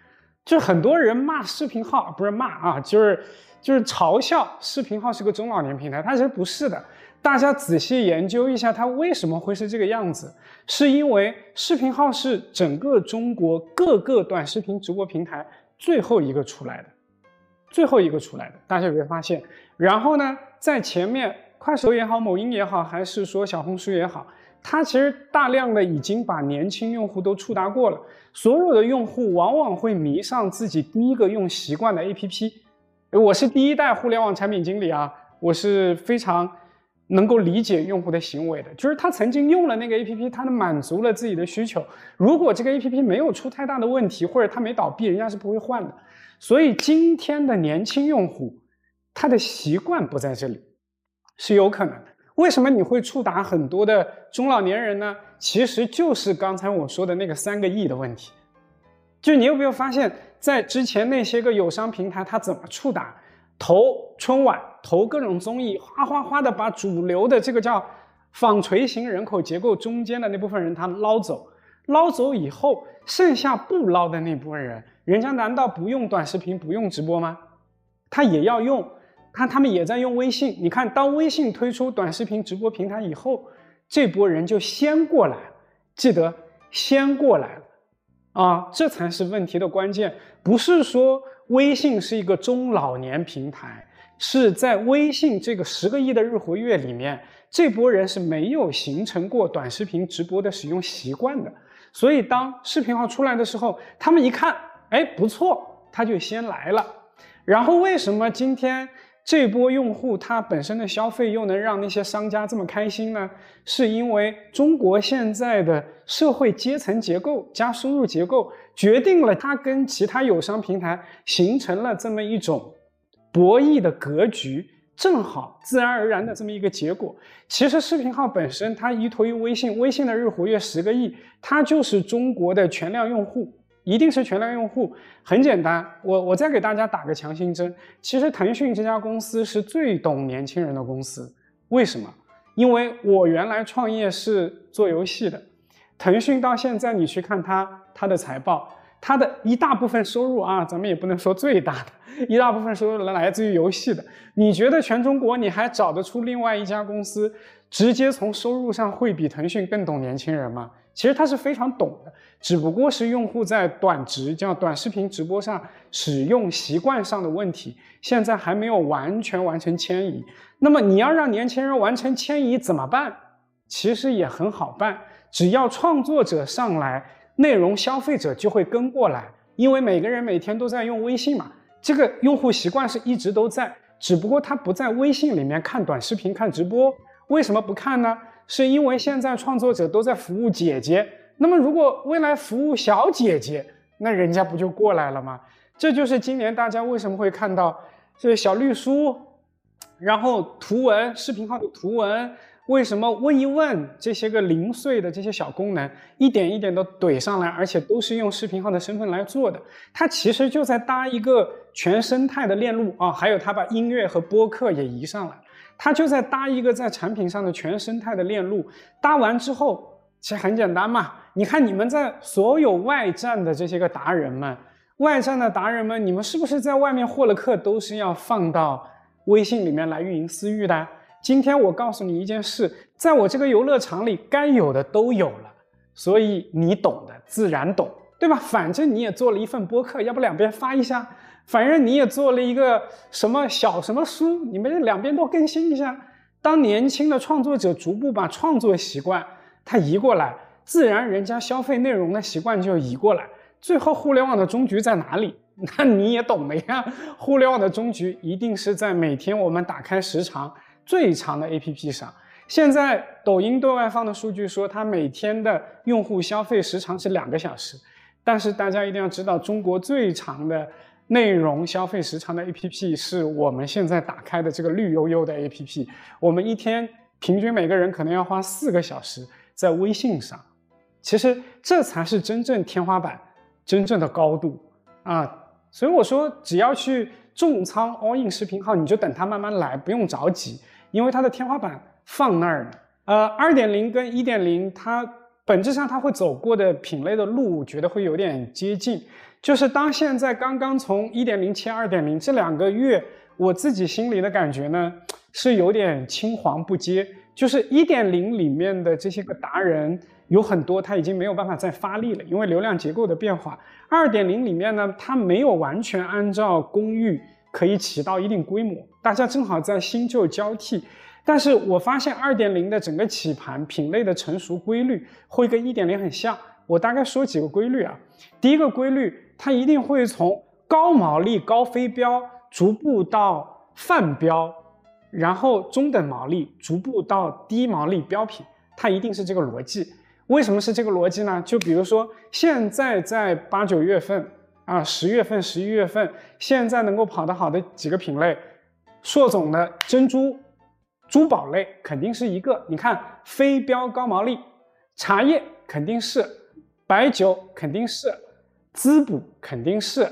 就很多人骂视频号，不是骂啊，就是就是嘲笑视频号是个中老年平台。它其实不是的，大家仔细研究一下，它为什么会是这个样子？是因为视频号是整个中国各个短视频直播平台最后一个出来的，最后一个出来的。大家有没有发现？然后呢，在前面快手也好，某音也好，还是说小红书也好。它其实大量的已经把年轻用户都触达过了，所有的用户往往会迷上自己第一个用习惯的 APP。我是第一代互联网产品经理啊，我是非常能够理解用户的行为的。就是他曾经用了那个 APP，他满足了自己的需求。如果这个 APP 没有出太大的问题，或者他没倒闭，人家是不会换的。所以今天的年轻用户，他的习惯不在这里，是有可能的。为什么你会触达很多的中老年人呢？其实就是刚才我说的那个三个亿的问题。就你有没有发现，在之前那些个友商平台，它怎么触达？投春晚，投各种综艺，哗哗哗的把主流的这个叫纺锤型人口结构中间的那部分人他捞走，捞走以后，剩下不捞的那部分人，人家难道不用短视频、不用直播吗？他也要用，看他们也在用微信。你看，当微信推出短视频直播平台以后，这波人就先过来，记得先过来了啊，这才是问题的关键。不是说微信是一个中老年平台，是在微信这个十个亿的日活跃里面，这波人是没有形成过短视频直播的使用习惯的。所以，当视频号出来的时候，他们一看，哎，不错，他就先来了。然后，为什么今天这波用户他本身的消费又能让那些商家这么开心呢？是因为中国现在的社会阶层结构加收入结构，决定了它跟其他友商平台形成了这么一种博弈的格局。正好自然而然的这么一个结果。其实视频号本身它依托于微信，微信的日活跃十个亿，它就是中国的全量用户，一定是全量用户。很简单，我我再给大家打个强心针。其实腾讯这家公司是最懂年轻人的公司。为什么？因为我原来创业是做游戏的，腾讯到现在你去看它它的财报。它的一大部分收入啊，咱们也不能说最大的，<laughs> 一大部分收入来来自于游戏的。你觉得全中国你还找得出另外一家公司，直接从收入上会比腾讯更懂年轻人吗？其实他是非常懂的，只不过是用户在短直叫短视频直播上使用习惯上的问题，现在还没有完全完成迁移。那么你要让年轻人完成迁移怎么办？其实也很好办，只要创作者上来。内容消费者就会跟过来，因为每个人每天都在用微信嘛，这个用户习惯是一直都在，只不过他不在微信里面看短视频、看直播。为什么不看呢？是因为现在创作者都在服务姐姐，那么如果未来服务小姐姐，那人家不就过来了吗？这就是今年大家为什么会看到这小绿书，然后图文视频号的图文。为什么问一问这些个零碎的这些小功能，一点一点的怼上来，而且都是用视频号的身份来做的？它其实就在搭一个全生态的链路啊，还有它把音乐和播客也移上来，它就在搭一个在产品上的全生态的链路。搭完之后，其实很简单嘛。你看你们在所有外站的这些个达人们，外站的达人们，你们是不是在外面获了客都是要放到微信里面来运营私域的？今天我告诉你一件事，在我这个游乐场里，该有的都有了，所以你懂的自然懂，对吧？反正你也做了一份播客，要不两边发一下？反正你也做了一个什么小什么书，你们两边都更新一下。当年轻的创作者逐步把创作习惯他移过来，自然人家消费内容的习惯就移过来。最后，互联网的终局在哪里？<laughs> 那你也懂的呀。互联网的终局一定是在每天我们打开时长。最长的 APP 上，现在抖音对外放的数据说，它每天的用户消费时长是两个小时。但是大家一定要知道，中国最长的内容消费时长的 APP 是我们现在打开的这个绿油油的 APP。我们一天平均每个人可能要花四个小时在微信上。其实这才是真正天花板，真正的高度啊！所以我说，只要去重仓 all in 视频号，你就等它慢慢来，不用着急。因为它的天花板放那儿呢，呃，二点零跟一点零，它本质上它会走过的品类的路，觉得会有点接近。就是当现在刚刚从一点零切二点零这两个月，我自己心里的感觉呢，是有点青黄不接。就是一点零里面的这些个达人，有很多他已经没有办法再发力了，因为流量结构的变化。二点零里面呢，它没有完全按照公域。可以起到一定规模，大家正好在新旧交替，但是我发现二点零的整个起盘品类的成熟规律会跟一点零很像。我大概说几个规律啊，第一个规律，它一定会从高毛利高非标逐步到泛标，然后中等毛利逐步到低毛利标品，它一定是这个逻辑。为什么是这个逻辑呢？就比如说现在在八九月份。啊，十月份、十一月份，现在能够跑得好的几个品类，硕总的珍珠珠宝类肯定是一个。你看，非标高毛利，茶叶肯定是，白酒肯定是，滋补肯定是，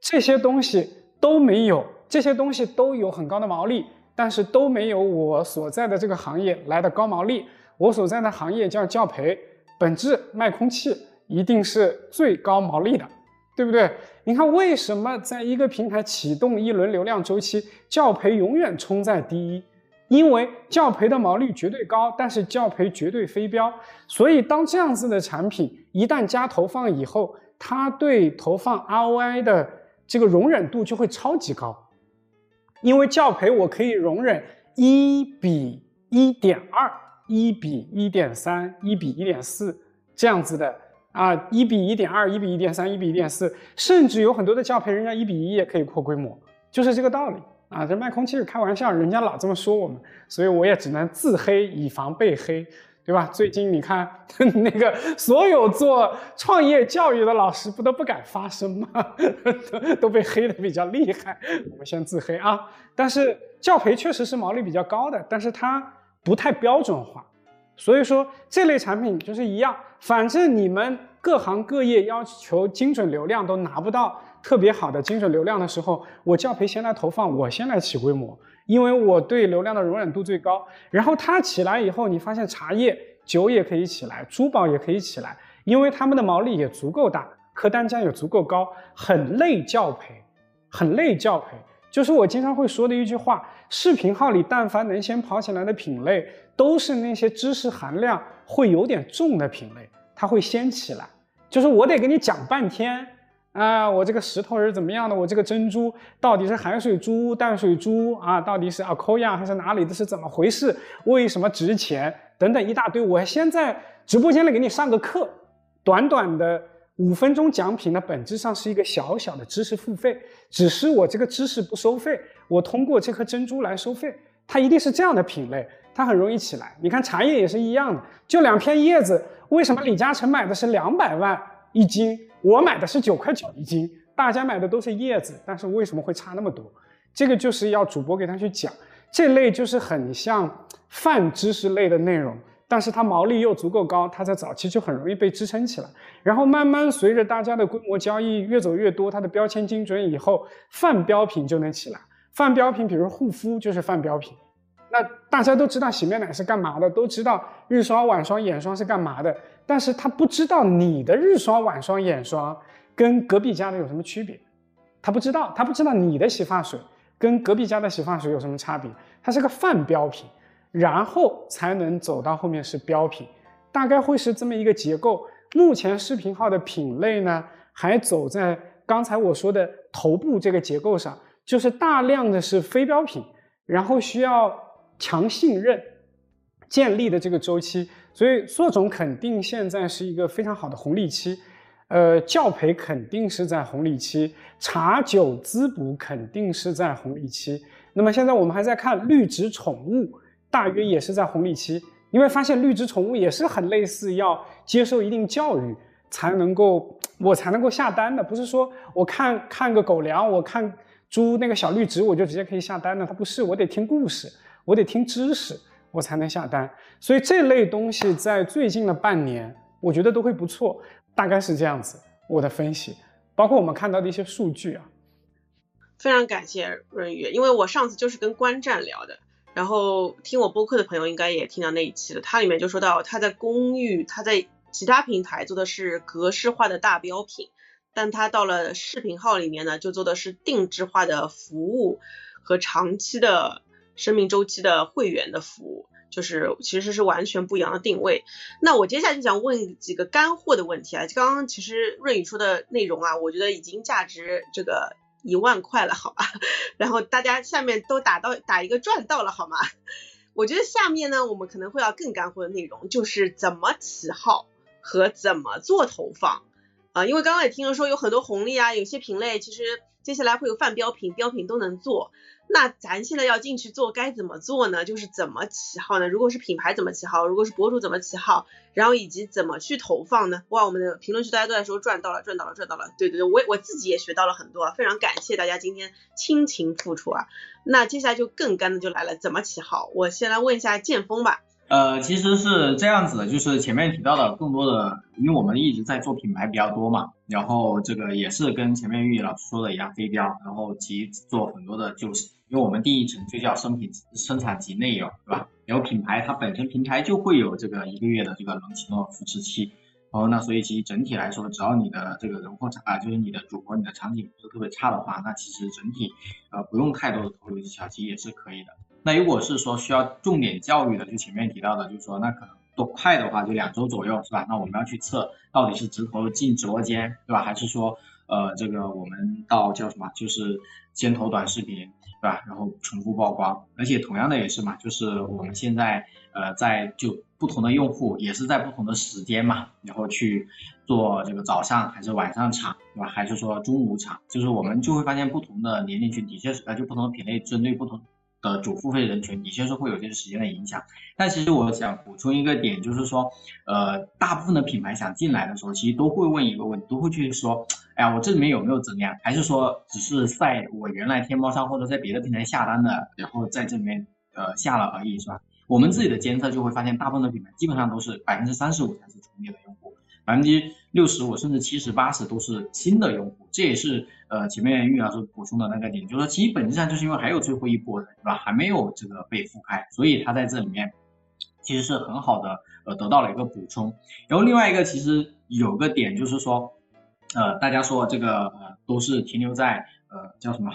这些东西都没有，这些东西都有很高的毛利，但是都没有我所在的这个行业来的高毛利。我所在的行业叫教培，本质卖空气。一定是最高毛利的，对不对？你看为什么在一个平台启动一轮流量周期，教培永远冲在第一？因为教培的毛利绝对高，但是教培绝对非标，所以当这样子的产品一旦加投放以后，它对投放 ROI 的这个容忍度就会超级高。因为教培我可以容忍一比一点二、一比一点三、一比一点四这样子的啊，一比一点二、一比一点三、一比一点四，甚至有很多的教培人家一比一也可以扩规模，就是这个道理。啊，这卖空气是开玩笑，人家老这么说我们，所以我也只能自黑，以防被黑，对吧？最近你看 <laughs> 那个所有做创业教育的老师不都不敢发声吗？<laughs> 都都被黑的比较厉害，我们先自黑啊。但是教培确实是毛利比较高的，但是它不太标准化，所以说这类产品就是一样，反正你们各行各业要求精准流量都拿不到。特别好的精准流量的时候，我教培先来投放，我先来起规模，因为我对流量的容忍度最高。然后它起来以后，你发现茶叶、酒也可以起来，珠宝也可以起来，因为他们的毛利也足够大，客单价也足够高，很累教培，很累教培。就是我经常会说的一句话：视频号里但凡能先跑起来的品类，都是那些知识含量会有点重的品类，它会先起来。就是我得给你讲半天。啊，我这个石头是怎么样的？我这个珍珠到底是海水珠、淡水珠啊？到底是阿科亚还是哪里的？是怎么回事？为什么值钱？等等一大堆。我先在直播间里给你上个课，短短的五分钟讲品呢，本质上是一个小小的知识付费，只是我这个知识不收费，我通过这颗珍珠来收费。它一定是这样的品类，它很容易起来。你看茶叶也是一样的，就两片叶子，为什么李嘉诚买的是两百万一斤？我买的是九块九一斤，大家买的都是叶子，但是为什么会差那么多？这个就是要主播给他去讲，这类就是很像泛知识类的内容，但是它毛利又足够高，它在早期就很容易被支撑起来，然后慢慢随着大家的规模交易越走越多，它的标签精准以后，泛标品就能起来。泛标品，比如护肤就是泛标品，那大家都知道洗面奶是干嘛的，都知道日霜、晚霜、眼霜是干嘛的。但是他不知道你的日霜、晚霜、眼霜跟隔壁家的有什么区别，他不知道，他不知道你的洗发水跟隔壁家的洗发水有什么差别，它是个泛标品，然后才能走到后面是标品，大概会是这么一个结构。目前视频号的品类呢，还走在刚才我说的头部这个结构上，就是大量的是非标品，然后需要强信任建立的这个周期。所以，硕总肯定现在是一个非常好的红利期，呃，教培肯定是在红利期，茶酒滋补肯定是在红利期。那么现在我们还在看绿植宠物，大约也是在红利期。你会发现绿植宠物也是很类似，要接受一定教育才能够，我才能够下单的，不是说我看看个狗粮，我看猪那个小绿植我就直接可以下单的，它不是，我得听故事，我得听知识。我才能下单，所以这类东西在最近的半年，我觉得都会不错，大概是这样子。我的分析，包括我们看到的一些数据啊。非常感谢润宇，因为我上次就是跟观战聊的，然后听我播客的朋友应该也听到那一期了，它里面就说到他在公寓，他在其他平台做的是格式化的大标品，但他到了视频号里面呢，就做的是定制化的服务和长期的。生命周期的会员的服务，就是其实是完全不一样的定位。那我接下来就想问几个干货的问题啊。刚刚其实润宇说的内容啊，我觉得已经价值这个一万块了，好吧？<laughs> 然后大家下面都打到打一个赚到了，好吗？<laughs> 我觉得下面呢，我们可能会要更干货的内容，就是怎么起号和怎么做投放啊。因为刚刚也听了说有很多红利啊，有些品类其实接下来会有泛标品、标品都能做。那咱现在要进去做该怎么做呢？就是怎么起号呢？如果是品牌怎么起号？如果是博主怎么起号？然后以及怎么去投放呢？哇，我们的评论区大家都在说赚到了，赚到了，赚到了。对对对，我我自己也学到了很多，非常感谢大家今天倾情付出啊。那接下来就更干的就来了，怎么起号？我先来问一下剑锋吧。呃，其实是这样子的，就是前面提到的更多的，因为我们一直在做品牌比较多嘛，然后这个也是跟前面玉老师说的一样，飞镖，然后及做很多的就是。因为我们第一层就叫生品生产及内容，对吧？然后品牌它本身平台就会有这个一个月的这个冷启动扶持期，然后那，所以其实整体来说，只要你的这个人货场啊，就是你的主播、你的场景不是特别差的话，那其实整体呃不用太多的投入技巧，其实也是可以的。那如果是说需要重点教育的，就前面提到的，就是说那可能多快的话，就两周左右是吧？那我们要去测到底是直投进直播间，对吧？还是说呃这个我们到叫什么，就是先投短视频，对吧？然后重复曝光，而且同样的也是嘛，就是我们现在呃在就。不同的用户也是在不同的时间嘛，然后去做这个早上还是晚上场，对吧？还是说中午场？就是我们就会发现不同的年龄群的确是呃，就不同的品类针对不同的主付费人群，的确是会有一些时间的影响。但其实我想补充一个点，就是说，呃，大部分的品牌想进来的时候，其实都会问一个问题，都会去说，哎呀，我这里面有没有增量？还是说只是在我原来天猫上或者在别的平台下单的，然后在这里面呃下了而已，是吧？我们自己的监测就会发现，大部分的品牌基本上都是百分之三十五才是重叠的用户，百分之六十五甚至七十八十都是新的用户。这也是呃前面玉老师补充的那个点，就是说其实本质上就是因为还有最后一波人，对吧？还没有这个被覆盖，所以它在这里面其实是很好的呃得到了一个补充。然后另外一个其实有个点就是说，呃大家说这个呃都是停留在。呃，叫什么？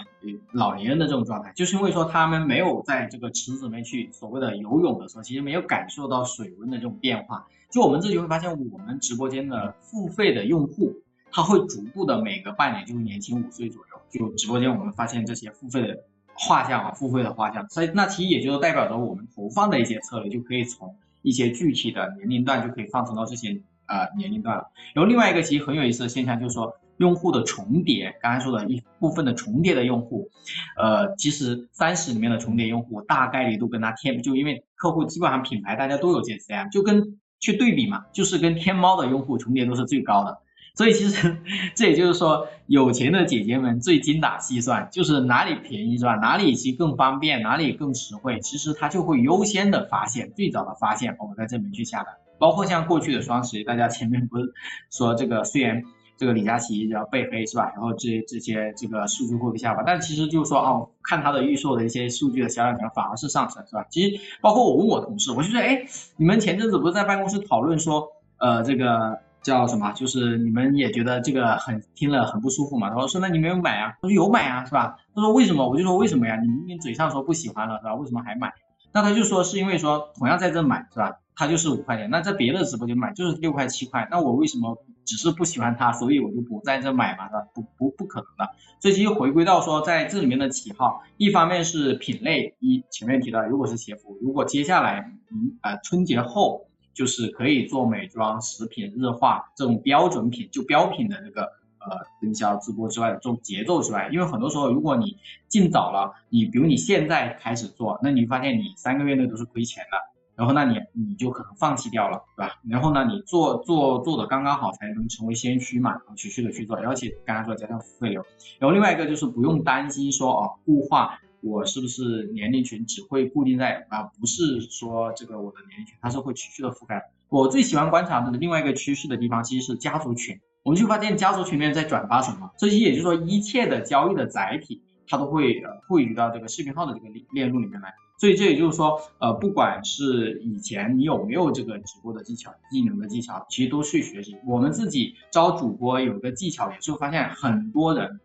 老年人的这种状态，就是因为说他们没有在这个池子里面去所谓的游泳的时候，其实没有感受到水温的这种变化。就我们这里会发现，我们直播间的付费的用户，他会逐步的每个半年就会年轻五岁左右。就直播间我们发现这些付费的画像啊，付费的画像，所以那其实也就代表着我们投放的一些策略，就可以从一些具体的年龄段就可以放松到这些呃年龄段了。然后另外一个其实很有意思的现象就是说。用户的重叠，刚才说的一部分的重叠的用户，呃，其实三十里面的重叠用户大概率都跟他贴，就因为客户基本上品牌大家都有 JCM，就跟去对比嘛，就是跟天猫的用户重叠度是最高的。所以其实这也就是说，有钱的姐姐们最精打细算，就是哪里便宜是吧？哪里其实更方便，哪里更实惠，其实他就会优先的发现，最早的发现我们在这边去下单。包括像过去的双十一，大家前面不是说这个虽然。这个李佳琦要被黑是吧？然后这这些这个数据会被下滑，但其实就是说哦，看他的预售的一些数据的销量反而是上升是吧？其实包括我问我同事，我就说哎，你们前阵子不是在办公室讨论说，呃，这个叫什么？就是你们也觉得这个很听了很不舒服嘛？他说说那你没有买啊？他说有买啊是吧？他说为什么？我就说为什么呀？你明明嘴上说不喜欢了是吧？为什么还买？那他就说是因为说同样在这买是吧？他就是五块钱，那在别的直播间买就是六块七块，那我为什么？只是不喜欢它，所以我就不在这买嘛，是吧？不不不可能的。所以其实回归到说，在这里面的起号，一方面是品类，一前面提到，如果是鞋服，如果接下来嗯呃春节后就是可以做美妆、食品、日化这种标准品，就标品的这个呃营销直播之外的这种节奏之外，因为很多时候如果你进早了，你比如你现在开始做，那你发现你三个月内都是亏钱的。然后那你你就可能放弃掉了，对吧？然后呢，你做做做的刚刚好才能成为先驱嘛，持续的去做，而且刚刚说加上付费流。然后另外一个就是不用担心说哦固化，我是不是年龄群只会固定在啊？不是说这个我的年龄群它是会持续的覆盖。我最喜欢观察的另外一个趋势的地方其实是家族群，我们就发现家族群里面在转发什么，这些也就是说一切的交易的载体它都会呃汇聚到这个视频号的这个链链路里面来。所以这也就是说，呃，不管是以前你有没有这个直播的技巧、技能的技巧，其实都去学习。我们自己招主播有个技巧，也是发现很多人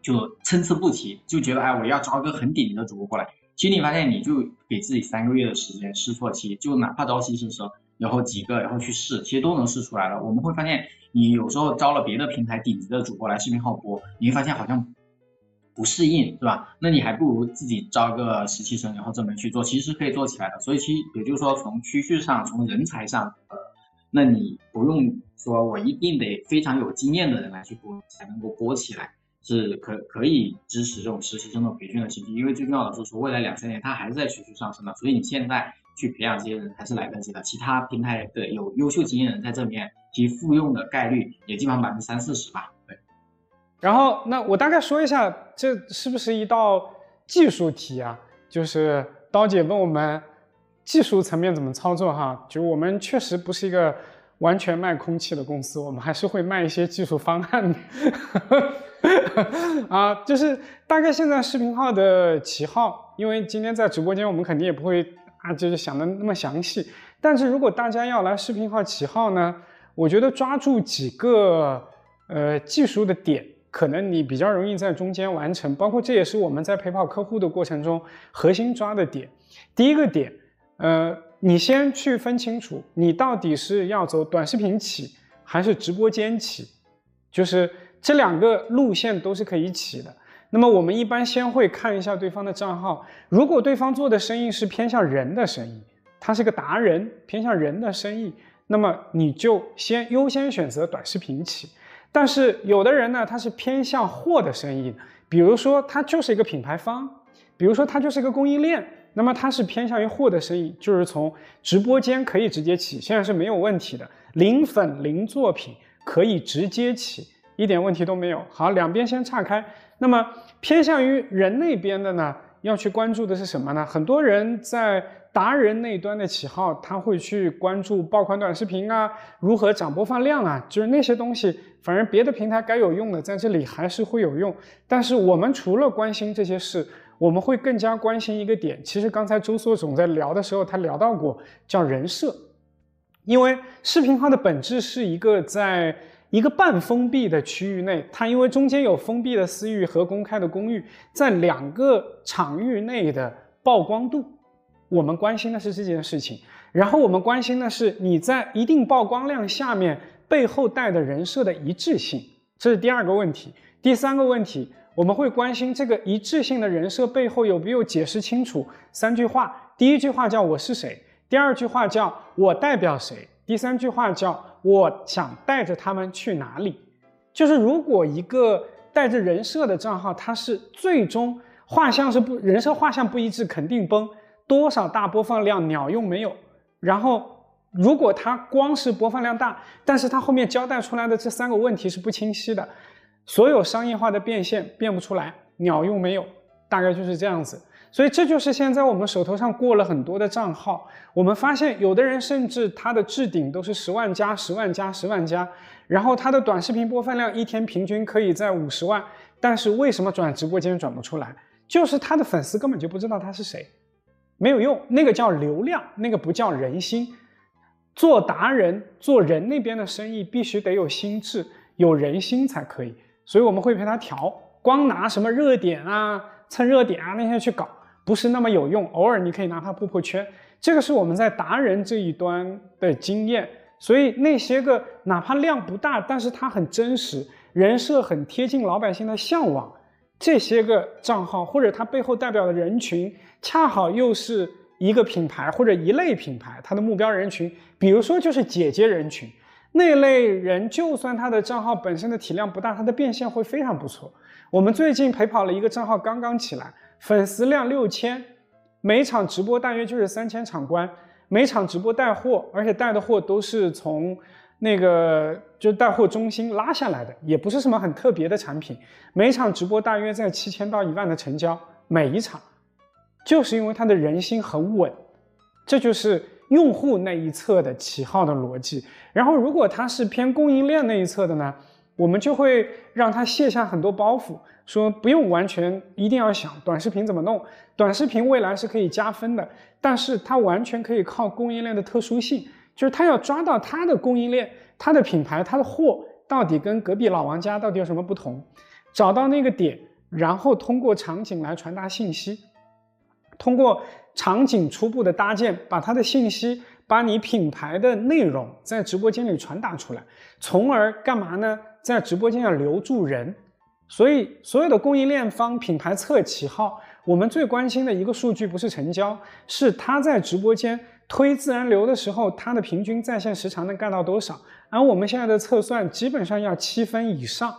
就参差不齐，就觉得哎，我要招一个很顶级的主播过来。其实你发现，你就给自己三个月的时间试错期，就哪怕招新生，然后几个，然后去试，其实都能试出来了。我们会发现，你有时候招了别的平台顶级的主播来视频号播，你会发现好像。不适应是吧？那你还不如自己招个实习生，然后这么去做，其实可以做起来的。所以其也就是说，从趋势上，从人才上，呃，那你不用说我一定得非常有经验的人来去播才能够播起来，是可可以支持这种实习生的培训的情绪。因为最重要的是说，未来两三年它还是在持续上升的，所以你现在去培养这些人还是来得及的。其他平台的有优秀经验人在这边，其复用的概率也基本上百分之三四十吧。然后，那我大概说一下，这是不是一道技术题啊？就是刀姐问我们技术层面怎么操作哈。就我们确实不是一个完全卖空气的公司，我们还是会卖一些技术方案的。<laughs> 啊，就是大概现在视频号的旗号，因为今天在直播间，我们肯定也不会啊，就是想的那么详细。但是如果大家要来视频号旗号呢，我觉得抓住几个呃技术的点，可能你比较容易在中间完成。包括这也是我们在陪跑客户的过程中核心抓的点。第一个点，呃，你先去分清楚，你到底是要走短视频起还是直播间起，就是这两个路线都是可以起的。那么我们一般先会看一下对方的账号，如果对方做的生意是偏向人的生意，他是个达人，偏向人的生意。那么你就先优先选择短视频起，但是有的人呢，他是偏向货的生意，比如说他就是一个品牌方，比如说他就是一个供应链，那么他是偏向于货的生意，就是从直播间可以直接起，现在是没有问题的，零粉零作品可以直接起，一点问题都没有。好，两边先岔开，那么偏向于人那边的呢，要去关注的是什么呢？很多人在。达人那端的起号，他会去关注爆款短视频啊，如何涨播放量啊，就是那些东西。反正别的平台该有用的，在这里还是会有用。但是我们除了关心这些事，我们会更加关心一个点。其实刚才周硕总在聊的时候，他聊到过叫人设，因为视频号的本质是一个在一个半封闭的区域内，它因为中间有封闭的私域和公开的公域，在两个场域内的曝光度。我们关心的是这件事情，然后我们关心的是你在一定曝光量下面背后带的人设的一致性，这是第二个问题。第三个问题，我们会关心这个一致性的人设背后有没有解释清楚三句话：第一句话叫我是谁，第二句话叫我代表谁，第三句话叫我想带着他们去哪里。就是如果一个带着人设的账号，它是最终画像是不人设画像不一致，肯定崩。多少大播放量鸟用没有？然后如果它光是播放量大，但是它后面交代出来的这三个问题是不清晰的，所有商业化的变现变不出来，鸟用没有，大概就是这样子。所以这就是现在我们手头上过了很多的账号，我们发现有的人甚至他的置顶都是十万加、十万加、十万加，然后他的短视频播放量一天平均可以在五十万，但是为什么转直播间转不出来？就是他的粉丝根本就不知道他是谁。没有用，那个叫流量，那个不叫人心。做达人、做人那边的生意，必须得有心智、有人心才可以。所以我们会陪他调，光拿什么热点啊、蹭热点啊那些去搞，不是那么有用。偶尔你可以拿它破破圈，这个是我们在达人这一端的经验。所以那些个哪怕量不大，但是它很真实，人设很贴近老百姓的向往。这些个账号或者它背后代表的人群，恰好又是一个品牌或者一类品牌，它的目标人群，比如说就是姐姐人群那类人，就算他的账号本身的体量不大，他的变现会非常不错。我们最近陪跑了一个账号，刚刚起来，粉丝量六千，每场直播大约就是三千场关，每场直播带货，而且带的货都是从。那个就是带货中心拉下来的，也不是什么很特别的产品。每场直播大约在七千到一万的成交，每一场，就是因为他的人心很稳，这就是用户那一侧的起号的逻辑。然后如果他是偏供应链那一侧的呢，我们就会让他卸下很多包袱，说不用完全一定要想短视频怎么弄，短视频未来是可以加分的，但是它完全可以靠供应链的特殊性。就是他要抓到他的供应链、他的品牌、他的货到底跟隔壁老王家到底有什么不同，找到那个点，然后通过场景来传达信息，通过场景初步的搭建，把他的信息、把你品牌的内容在直播间里传达出来，从而干嘛呢？在直播间要留住人。所以所有的供应链方、品牌侧起号，我们最关心的一个数据不是成交，是他在直播间。推自然流的时候，它的平均在线时长能干到多少？而我们现在的测算基本上要七分以上，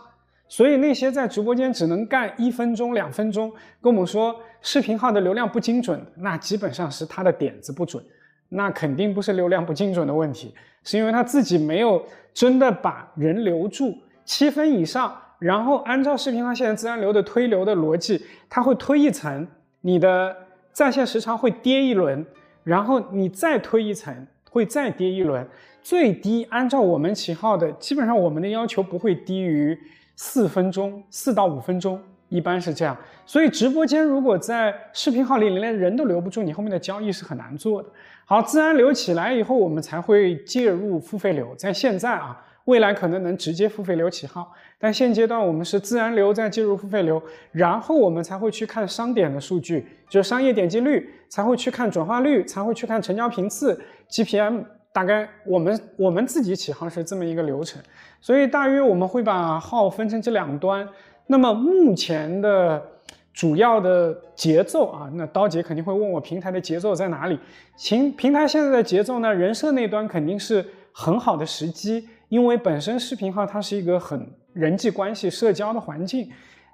所以那些在直播间只能干一分钟、两分钟，跟我们说视频号的流量不精准，那基本上是他的点子不准，那肯定不是流量不精准的问题，是因为他自己没有真的把人留住。七分以上，然后按照视频号现在自然流的推流的逻辑，它会推一层，你的在线时长会跌一轮。然后你再推一层，会再跌一轮，最低按照我们旗号的，基本上我们的要求不会低于四分钟，四到五分钟，一般是这样。所以直播间如果在视频号里连人都留不住，你后面的交易是很难做的。好，自然流起来以后，我们才会介入付费流。在现在啊，未来可能能直接付费流起号，但现阶段我们是自然流再介入付费流，然后我们才会去看商点的数据，就是商业点击率，才会去看转化率，才会去看成交频次、GPM。大概我们我们自己起号是这么一个流程，所以大约我们会把号分成这两端。那么目前的主要的节奏啊，那刀姐肯定会问我平台的节奏在哪里？平平台现在的节奏呢？人设那端肯定是很好的时机，因为本身视频号它是一个很人际关系、社交的环境，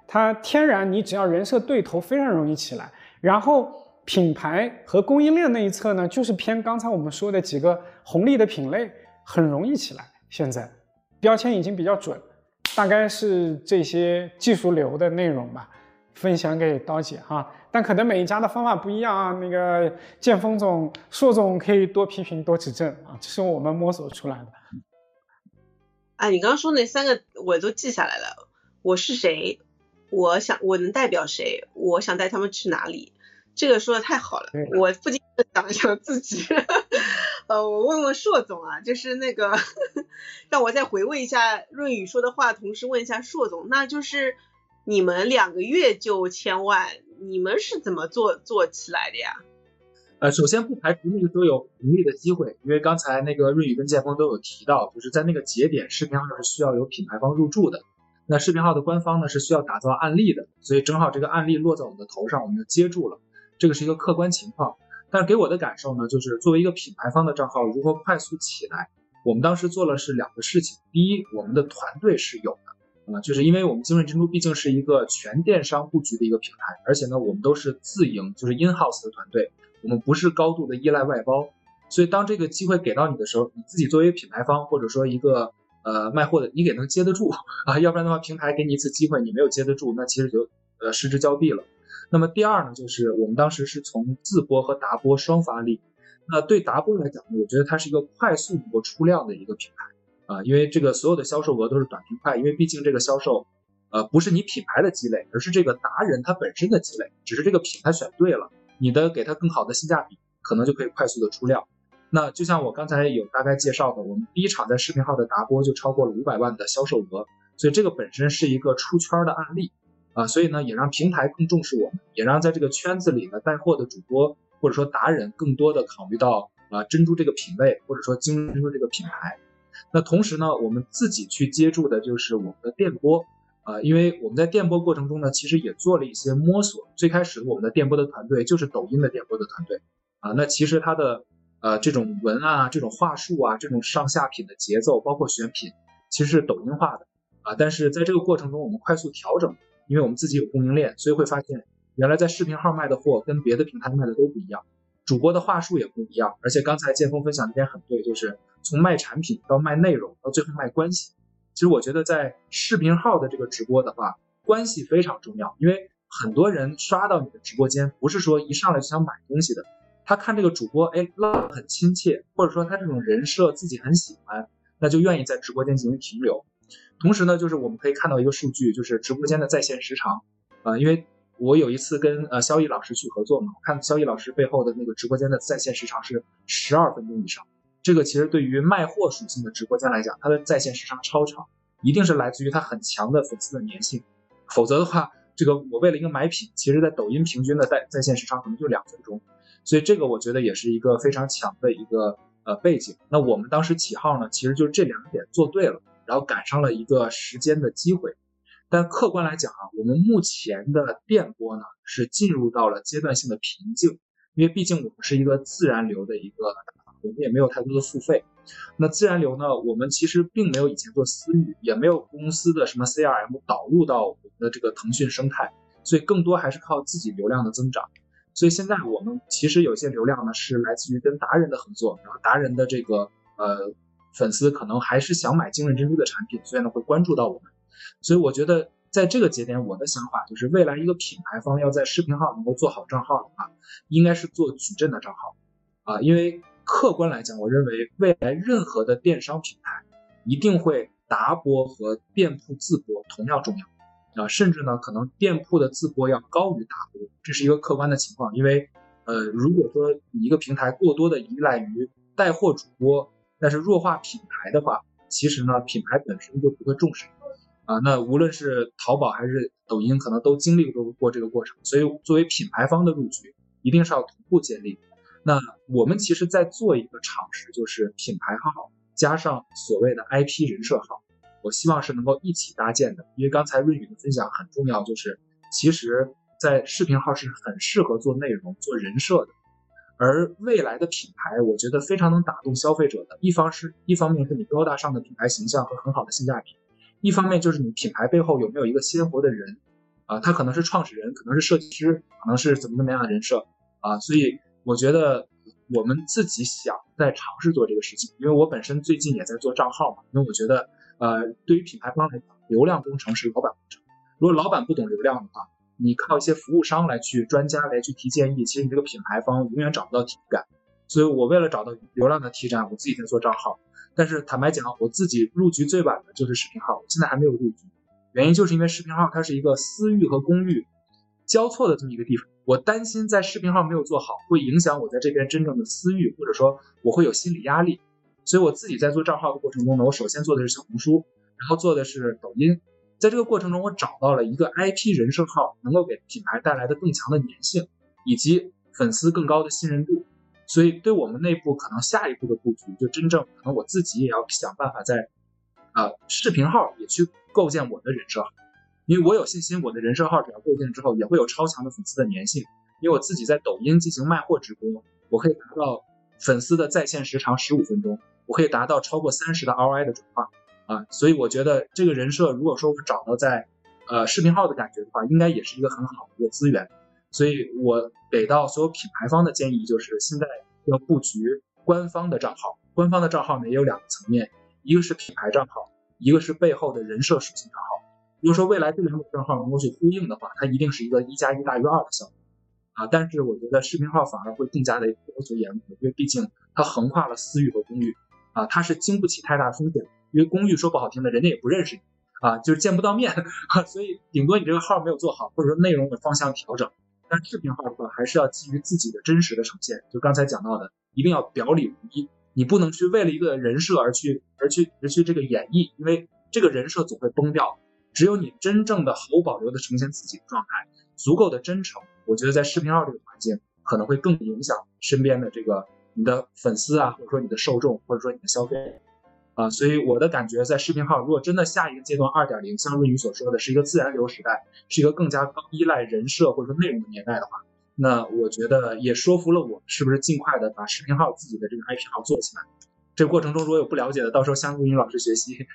它天然你只要人设对头，非常容易起来。然后。品牌和供应链那一侧呢，就是偏刚才我们说的几个红利的品类，很容易起来。现在标签已经比较准，大概是这些技术流的内容吧，分享给刀姐哈。但可能每一家的方法不一样啊。那个剑锋总、硕总可以多批评、多指正啊，这是我们摸索出来的。啊，你刚刚说那三个我都记下来了。我是谁？我想我能代表谁？我想带他们去哪里？这个说的太好了，我不禁想一想自己，<laughs> 呃，我问问硕总啊，就是那个 <laughs> 让我再回味一下润宇说的话，同时问一下硕总，那就是你们两个月就千万，你们是怎么做做起来的呀？呃，首先不排除那个时候有盈利的机会，因为刚才那个瑞宇跟建峰都有提到，就是在那个节点，视频号是需要有品牌方入驻的，那视频号的官方呢是需要打造案例的，所以正好这个案例落在我们的头上，我们就接住了。这个是一个客观情况，但是给我的感受呢，就是作为一个品牌方的账号如何快速起来，我们当时做了是两个事情。第一，我们的团队是有的，啊，就是因为我们精锐珍珠毕竟是一个全电商布局的一个品牌，而且呢，我们都是自营，就是 in house 的团队，我们不是高度的依赖外包，所以当这个机会给到你的时候，你自己作为品牌方或者说一个呃卖货的，你给能接得住啊，要不然的话，平台给你一次机会，你没有接得住，那其实就呃失之交臂了。那么第二呢，就是我们当时是从自播和达播双发力。那对达播来讲呢，我觉得它是一个快速能够出量的一个品牌啊，因为这个所有的销售额都是短平快，因为毕竟这个销售，呃，不是你品牌的积累，而是这个达人他本身的积累。只是这个品牌选对了，你的给他更好的性价比，可能就可以快速的出量。那就像我刚才有大概介绍的，我们第一场在视频号的达播就超过了五百万的销售额，所以这个本身是一个出圈的案例。啊，所以呢，也让平台更重视我们，也让在这个圈子里呢带货的主播或者说达人更多的考虑到啊珍珠这个品类，或者说精珍珠这个品牌。那同时呢，我们自己去接触的就是我们的电波啊，因为我们在电波过程中呢，其实也做了一些摸索。最开始我们的电波的团队就是抖音的电波的团队啊，那其实它的呃这种文案啊、这种话术啊、这种上下品的节奏，包括选品，其实是抖音化的啊。但是在这个过程中，我们快速调整。因为我们自己有供应链，所以会发现原来在视频号卖的货跟别的平台卖的都不一样，主播的话术也不一样。而且刚才剑锋分享那点很对，就是从卖产品到卖内容到最后卖关系。其实我觉得在视频号的这个直播的话，关系非常重要。因为很多人刷到你的直播间，不是说一上来就想买东西的，他看这个主播，哎，唠很亲切，或者说他这种人设自己很喜欢，那就愿意在直播间进行停留。同时呢，就是我们可以看到一个数据，就是直播间的在线时长，啊，因为我有一次跟呃肖毅老师去合作嘛，我看肖毅老师背后的那个直播间的在线时长是十二分钟以上，这个其实对于卖货属性的直播间来讲，它的在线时长超长，一定是来自于它很强的粉丝的粘性，否则的话，这个我为了一个买品，其实在抖音平均的在在线时长可能就两分钟，所以这个我觉得也是一个非常强的一个呃背景。那我们当时起号呢，其实就是这两点做对了。然后赶上了一个时间的机会，但客观来讲啊，我们目前的电波呢是进入到了阶段性的瓶颈，因为毕竟我们是一个自然流的一个，我们也没有太多的付费。那自然流呢，我们其实并没有以前做私域，也没有公司的什么 CRM 导入到我们的这个腾讯生态，所以更多还是靠自己流量的增长。所以现在我们其实有些流量呢是来自于跟达人的合作，然后达人的这个呃。粉丝可能还是想买精润珍珠的产品，所以呢会关注到我们。所以我觉得在这个节点，我的想法就是，未来一个品牌方要在视频号能够做好账号的话，应该是做矩阵的账号啊。因为客观来讲，我认为未来任何的电商品牌一定会达播和店铺自播同样重要啊，甚至呢可能店铺的自播要高于达播，这是一个客观的情况。因为呃，如果说一个平台过多的依赖于带货主播，但是弱化品牌的话，其实呢品牌本身就不会重视啊。那无论是淘宝还是抖音，可能都经历过过这个过程。所以作为品牌方的入局，一定是要同步建立。那我们其实在做一个尝试，就是品牌号加上所谓的 IP 人设号，我希望是能够一起搭建的。因为刚才润宇的分享很重要，就是其实，在视频号是很适合做内容、做人设的。而未来的品牌，我觉得非常能打动消费者的，一方是一方面是你高大上的品牌形象和很好的性价比，一方面就是你品牌背后有没有一个鲜活的人，啊，他可能是创始人，可能是设计师，可能是怎么怎么样的人设，啊，所以。我觉得我们自己想在尝试做这个事情，因为我本身最近也在做账号嘛。因为我觉得，呃，对于品牌方来讲，流量工程是老板工程。如果老板不懂流量的话，你靠一些服务商来去专家来去提建议，其实你这个品牌方永远找不到体感。所以我为了找到流量的提展，我自己在做账号。但是坦白讲，我自己入局最晚的就是视频号，我现在还没有入局，原因就是因为视频号它是一个私域和公域交错的这么一个地方。我担心在视频号没有做好，会影响我在这边真正的私域，或者说我会有心理压力。所以我自己在做账号的过程中呢，我首先做的是小红书，然后做的是抖音。在这个过程中，我找到了一个 IP 人设号，能够给品牌带来的更强的粘性，以及粉丝更高的信任度。所以对我们内部可能下一步的布局，就真正可能我自己也要想办法在啊视频号也去构建我的人设。因为我有信心，我的人设号只要构建之后，也会有超强的粉丝的粘性。因为我自己在抖音进行卖货直播，我可以达到粉丝的在线时长十五分钟，我可以达到超过三十的 ROI 的转化啊。所以我觉得这个人设，如果说我找到在呃视频号的感觉的话，应该也是一个很好的一个资源。所以我给到所有品牌方的建议就是，现在要布局官方的账号。官方的账号呢也有两个层面，一个是品牌账号，一个是背后的人设属性账号。如说未来这两个账号能够去呼应的话，它一定是一个一加一大于二的效果啊。但是我觉得视频号反而会更加的要求严格，因为毕竟它横跨了私域和公域啊，它是经不起太大风险。因为公域说不好听的，人家也不认识你啊，就是见不到面，<laughs> 所以顶多你这个号没有做好，或者说内容的方向调整。但视频号的话，还是要基于自己的真实的呈现，就刚才讲到的，一定要表里如一，你不能去为了一个人设而去而去而去这个演绎，因为这个人设总会崩掉。只有你真正的毫无保留的呈现自己的状态，足够的真诚，我觉得在视频号这个环境可能会更影响身边的这个你的粉丝啊，或者说你的受众，或者说你的消费啊。所以我的感觉，在视频号如果真的下一个阶段二点零，像润宇所说的是一个自然流时代，是一个更加依赖人设或者说内容的年代的话，那我觉得也说服了我，是不是尽快的把视频号自己的这个 IP 号做起来？这过程中如果有不了解的，到时候向润宇老师学习。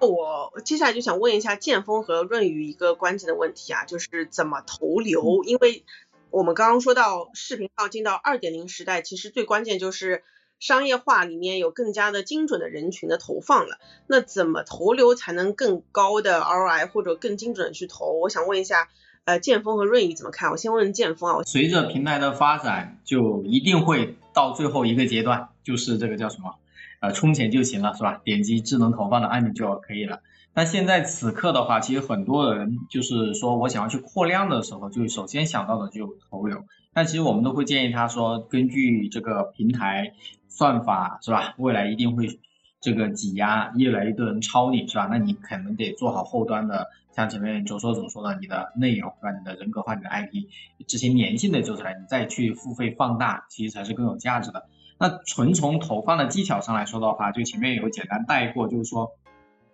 那我接下来就想问一下剑锋和润宇一个关键的问题啊，就是怎么投流？因为我们刚刚说到视频号进到二点零时代，其实最关键就是商业化里面有更加的精准的人群的投放了。那怎么投流才能更高的 ROI 或者更精准的去投？我想问一下，呃，剑锋和润宇怎么看？我先问剑锋啊。随着平台的发展，就一定会到最后一个阶段，就是这个叫什么？呃，充钱就行了，是吧？点击智能投放的按钮就可以了。但现在此刻的话，其实很多人就是说我想要去扩量的时候，就首先想到的就投流。但其实我们都会建议他说，根据这个平台算法，是吧？未来一定会这个挤压，越来越多人抄你，是吧？那你可能得做好后端的，像前面左说总说的，你的内容，是吧？你的人格化，你的 IP，这些粘性的做出来，你再去付费放大，其实才是更有价值的。那纯从投放的技巧上来说的话，就前面有简单带过，就是说，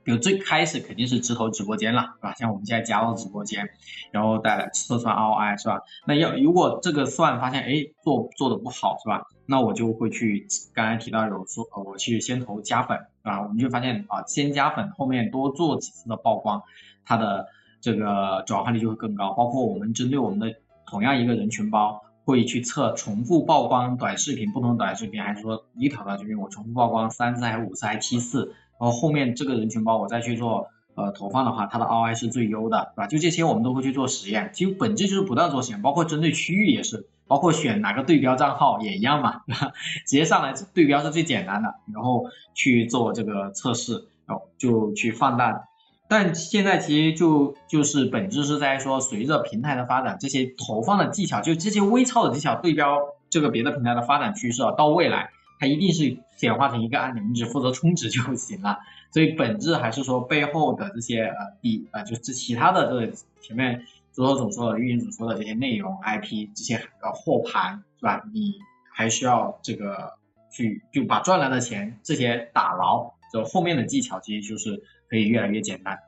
比如最开始肯定是直投直播间了，是吧？像我们现在加入直播间，然后带来测算 ROI 是吧？那要如果这个算发现哎做做的不好是吧？那我就会去刚才提到有说我去先投加粉啊，我们就发现啊先加粉，后面多做几次的曝光，它的这个转化率就会更高。包括我们针对我们的同样一个人群包。会去测重复曝光短视频，不同短视频，还是说一条短视频我重复曝光三次，还是五次，还是七次，然后后面这个人群包我再去做呃投放的话，它的 ROI 是最优的，对吧？就这些我们都会去做实验，其实本质就是不断做实验，包括针对区域也是，包括选哪个对标账号也一样嘛，对吧？直接上来对标是最简单的，然后去做这个测试，然后就去放大。但现在其实就就是本质是在说，随着平台的发展，这些投放的技巧，就这些微操的技巧对标这个别的平台的发展趋势啊，到未来它一定是简化成一个按钮，你只负责充值就行了。<laughs> 所以本质还是说背后的这些呃底呃就是其他的这个前面左手总说的运营总说的这些内容 IP 这些呃货盘是吧？你还需要这个去就把赚来的钱这些打牢，就后面的技巧其实就是可以越来越简单。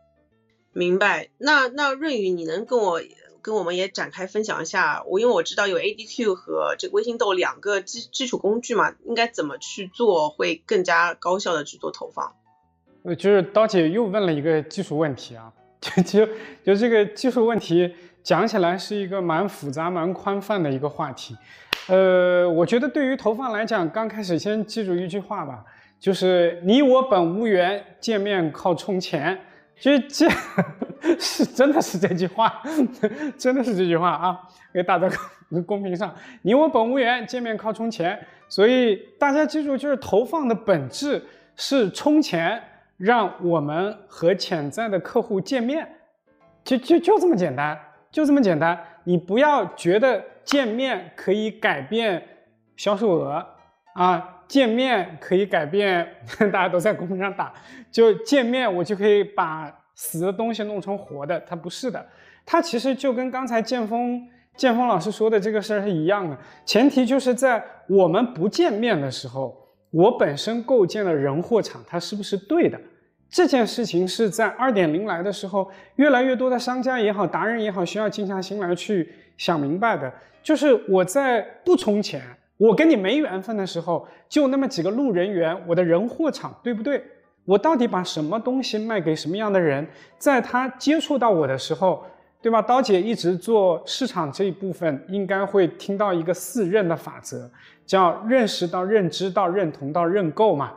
明白。那那润宇，你能跟我跟我们也展开分享一下？我因为我知道有 ADQ 和这个微信豆两个基基础工具嘛，应该怎么去做会更加高效的去做投放？呃，就是刀姐又问了一个技术问题啊，<laughs> 就就就这个技术问题讲起来是一个蛮复杂、蛮宽泛的一个话题。呃，我觉得对于投放来讲，刚开始先记住一句话吧，就是你我本无缘，见面靠充钱。就这，<laughs> 是真的是这句话，<laughs> 真的是这句话啊，给打在公屏上。你我本无缘，见面靠充钱。所以大家记住，就是投放的本质是充钱。让我们和潜在的客户见面，就就就这么简单，就这么简单。你不要觉得见面可以改变销售额啊，见面可以改变，<laughs> 大家都在公屏上打，就见面我就可以把死的东西弄成活的，它不是的，它其实就跟刚才剑锋剑锋老师说的这个事儿是一样的，前提就是在我们不见面的时候，我本身构建了人货场，它是不是对的？这件事情是在二点零来的时候，越来越多的商家也好，达人也好，需要静下心来去想明白的。就是我在不充钱，我跟你没缘分的时候，就那么几个路人缘，我的人货场对不对？我到底把什么东西卖给什么样的人，在他接触到我的时候，对吧？刀姐一直做市场这一部分，应该会听到一个四认的法则，叫认识到认知到认同到认购嘛。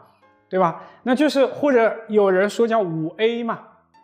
对吧？那就是或者有人说叫五 A 嘛，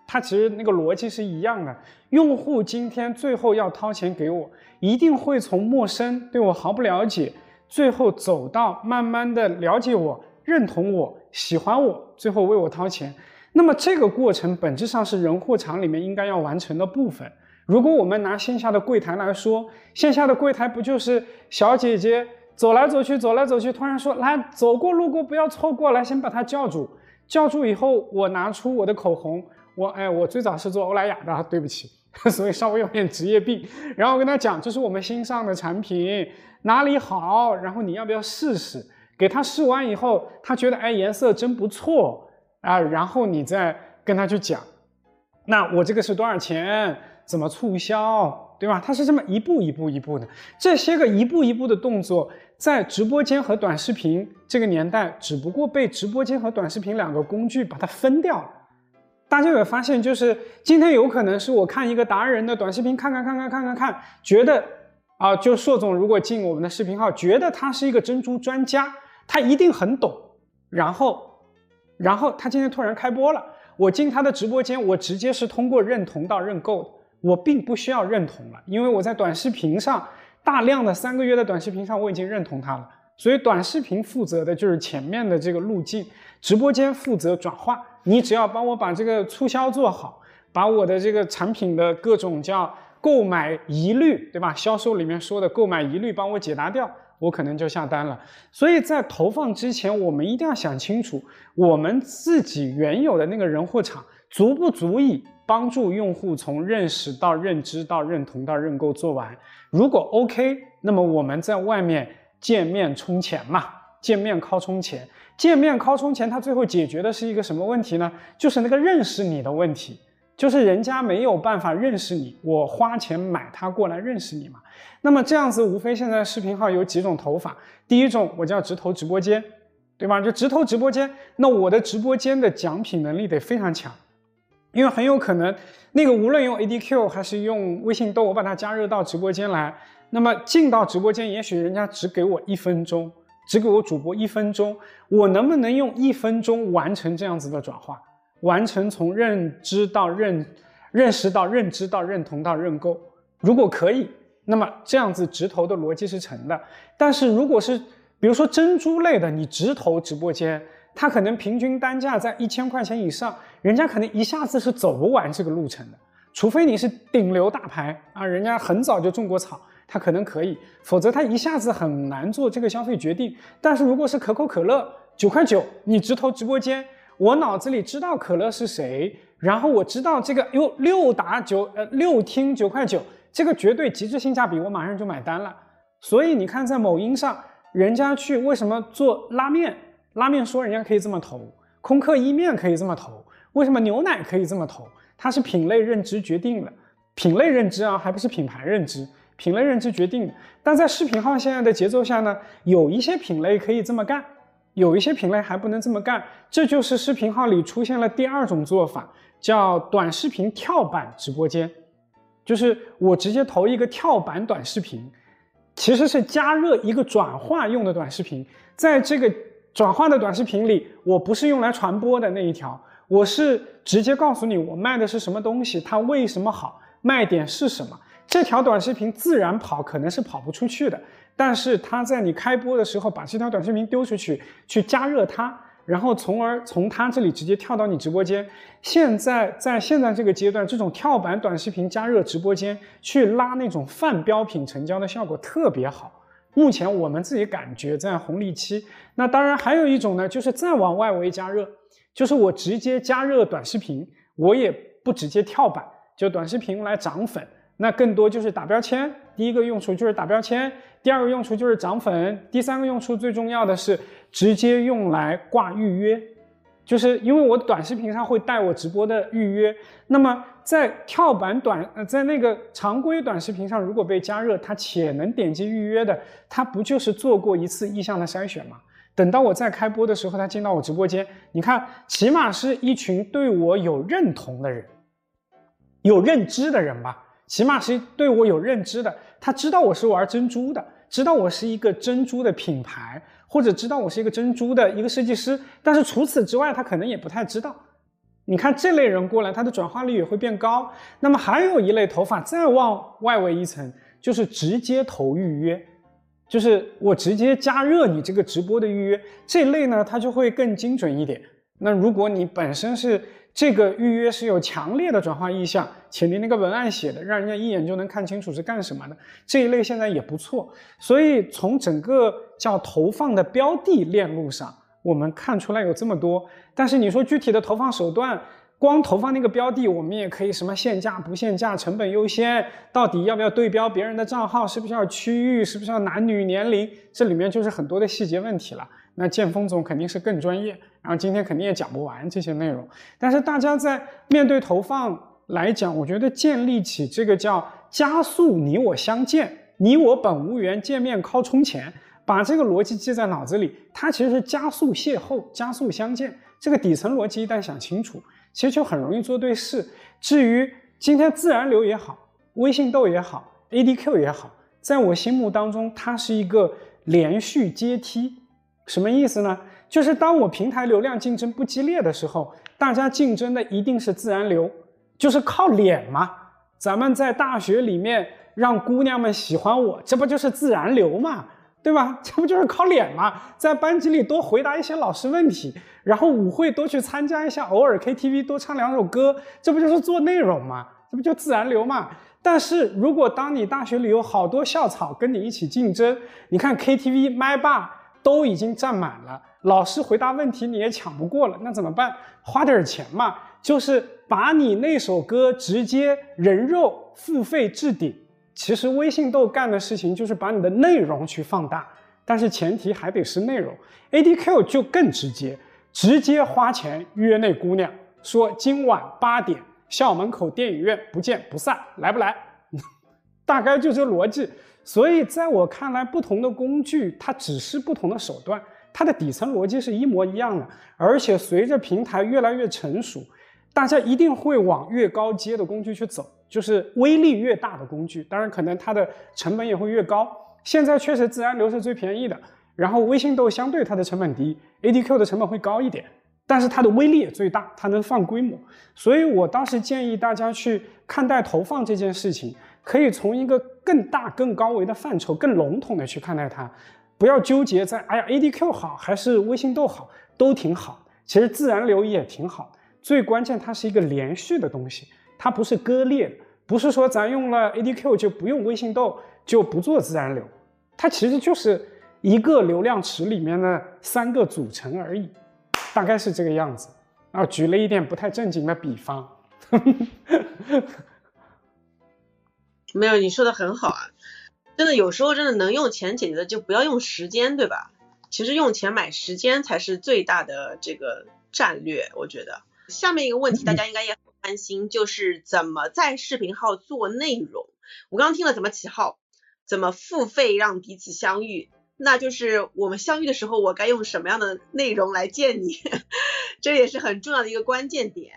它其实那个逻辑是一样的。用户今天最后要掏钱给我，一定会从陌生对我毫不了解，最后走到慢慢的了解我、认同我、喜欢我，最后为我掏钱。那么这个过程本质上是人货场里面应该要完成的部分。如果我们拿线下的柜台来说，线下的柜台不就是小姐姐？走来走去，走来走去，突然说：“来，走过路过不要错过来，先把她叫住。叫住以后，我拿出我的口红，我哎，我最早是做欧莱雅的，对不起，<laughs> 所以稍微有点职业病。然后我跟他讲，这是我们新上的产品，哪里好，然后你要不要试试？给他试完以后，他觉得哎，颜色真不错啊，然后你再跟他去讲，那我这个是多少钱？怎么促销？对吧？他是这么一步一步一步的，这些个一步一步的动作。”在直播间和短视频这个年代，只不过被直播间和短视频两个工具把它分掉了。大家有发现，就是今天有可能是我看一个达人的短视频，看看看看看看看，觉得啊，就硕总如果进我们的视频号，觉得他是一个珍珠专家，他一定很懂。然后，然后他今天突然开播了，我进他的直播间，我直接是通过认同到认购的，我并不需要认同了，因为我在短视频上。大量的三个月的短视频上，我已经认同他了，所以短视频负责的就是前面的这个路径，直播间负责转化。你只要帮我把这个促销做好，把我的这个产品的各种叫购买疑虑，对吧？销售里面说的购买疑虑帮我解答掉，我可能就下单了。所以在投放之前，我们一定要想清楚，我们自己原有的那个人货场足不足以帮助用户从认识到认知到认同到认购做完。如果 OK，那么我们在外面见面充钱嘛，见面靠充钱，见面靠充钱，它最后解决的是一个什么问题呢？就是那个认识你的问题，就是人家没有办法认识你，我花钱买他过来认识你嘛。那么这样子，无非现在视频号有几种投法，第一种我叫直投直播间，对吧？就直投直播间，那我的直播间的奖品能力得非常强。因为很有可能，那个无论用 ADQ 还是用微信豆，我把它加热到直播间来，那么进到直播间，也许人家只给我一分钟，只给我主播一分钟，我能不能用一分钟完成这样子的转化，完成从认知到认认识到认知到认同到认购？如果可以，那么这样子直投的逻辑是成的。但是如果是比如说珍珠类的，你直投直播间。它可能平均单价在一千块钱以上，人家可能一下子是走不完这个路程的。除非你是顶流大牌啊，人家很早就种过草，他可能可以，否则他一下子很难做这个消费决定。但是如果是可口可乐九块九，你直投直播间，我脑子里知道可乐是谁，然后我知道这个哟六打九呃六听九块九，这个绝对极致性价比，我马上就买单了。所以你看，在某音上，人家去为什么做拉面？拉面说人家可以这么投，空客意面可以这么投，为什么牛奶可以这么投？它是品类认知决定了，品类认知啊，还不是品牌认知，品类认知决定的。但在视频号现在的节奏下呢，有一些品类可以这么干，有一些品类还不能这么干。这就是视频号里出现了第二种做法，叫短视频跳板直播间，就是我直接投一个跳板短视频，其实是加热一个转化用的短视频，在这个转化的短视频里，我不是用来传播的那一条。我是直接告诉你我卖的是什么东西，它为什么好，卖点是什么。这条短视频自然跑可能是跑不出去的，但是它在你开播的时候把这条短视频丢出去，去加热它，然后从而从它这里直接跳到你直播间。现在在现在这个阶段，这种跳板短视频加热直播间去拉那种泛标品成交的效果特别好。目前我们自己感觉在红利期。那当然还有一种呢，就是再往外围加热。就是我直接加热短视频，我也不直接跳板，就短视频来涨粉，那更多就是打标签。第一个用处就是打标签，第二个用处就是涨粉，第三个用处最重要的是直接用来挂预约，就是因为我短视频上会带我直播的预约，那么在跳板短呃在那个常规短视频上如果被加热，它且能点击预约的，它不就是做过一次意向的筛选吗？等到我再开播的时候，他进到我直播间，你看，起码是一群对我有认同的人，有认知的人吧，起码是对我有认知的。他知道我是玩珍珠的，知道我是一个珍珠的品牌，或者知道我是一个珍珠的一个设计师。但是除此之外，他可能也不太知道。你看这类人过来，他的转化率也会变高。那么还有一类头发，再往外围一层，就是直接投预约。就是我直接加热你这个直播的预约这类呢，它就会更精准一点。那如果你本身是这个预约是有强烈的转化意向，且你那个文案写的让人家一眼就能看清楚是干什么的，这一类现在也不错。所以从整个叫投放的标的链路上，我们看出来有这么多。但是你说具体的投放手段。光投放那个标的，我们也可以什么限价不限价，成本优先，到底要不要对标别人的账号，是不是要区域，是不是要男女年龄，这里面就是很多的细节问题了。那建峰总肯定是更专业，然后今天肯定也讲不完这些内容。但是大家在面对投放来讲，我觉得建立起这个叫加速你我相见，你我本无缘，见面靠充钱，把这个逻辑记在脑子里，它其实是加速邂逅，加速相见。这个底层逻辑一旦想清楚。其实就很容易做对事。至于今天自然流也好，微信豆也好，ADQ 也好，在我心目当中，它是一个连续阶梯。什么意思呢？就是当我平台流量竞争不激烈的时候，大家竞争的一定是自然流，就是靠脸嘛。咱们在大学里面让姑娘们喜欢我，这不就是自然流嘛？对吧？<laughs> 这不就是靠脸嘛？在班级里多回答一些老师问题，然后舞会多去参加一下，偶尔 KTV 多唱两首歌，这不就是做内容嘛？这不就自然流嘛？但是如果当你大学里有好多校草跟你一起竞争，你看 KTV 麦霸都已经占满了，老师回答问题你也抢不过了，那怎么办？花点钱嘛，就是把你那首歌直接人肉付费置顶。其实微信豆干的事情就是把你的内容去放大，但是前提还得是内容。ADQ 就更直接，直接花钱约那姑娘，说今晚八点校门口电影院不见不散，来不来？<laughs> 大概就这逻辑。所以在我看来，不同的工具它只是不同的手段，它的底层逻辑是一模一样的。而且随着平台越来越成熟，大家一定会往越高阶的工具去走。就是威力越大的工具，当然可能它的成本也会越高。现在确实自然流是最便宜的，然后微信豆相对它的成本低，ADQ 的成本会高一点，但是它的威力也最大，它能放规模。所以我当时建议大家去看待投放这件事情，可以从一个更大、更高维的范畴、更笼统的去看待它。不要纠结在哎呀 ADQ 好还是微信豆好，都挺好。其实自然流也挺好，最关键它是一个连续的东西，它不是割裂，不是说咱用了 ADQ 就不用微信豆就不做自然流，它其实就是一个流量池里面的三个组成而已，大概是这个样子。啊，举了一点不太正经的比方。<laughs> 没有，你说的很好啊，真的有时候真的能用钱解决的就不要用时间，对吧？其实用钱买时间才是最大的这个战略，我觉得。下面一个问题大家应该也很关心，就是怎么在视频号做内容。我刚刚听了怎么起号，怎么付费让彼此相遇，那就是我们相遇的时候，我该用什么样的内容来见你，<laughs> 这也是很重要的一个关键点。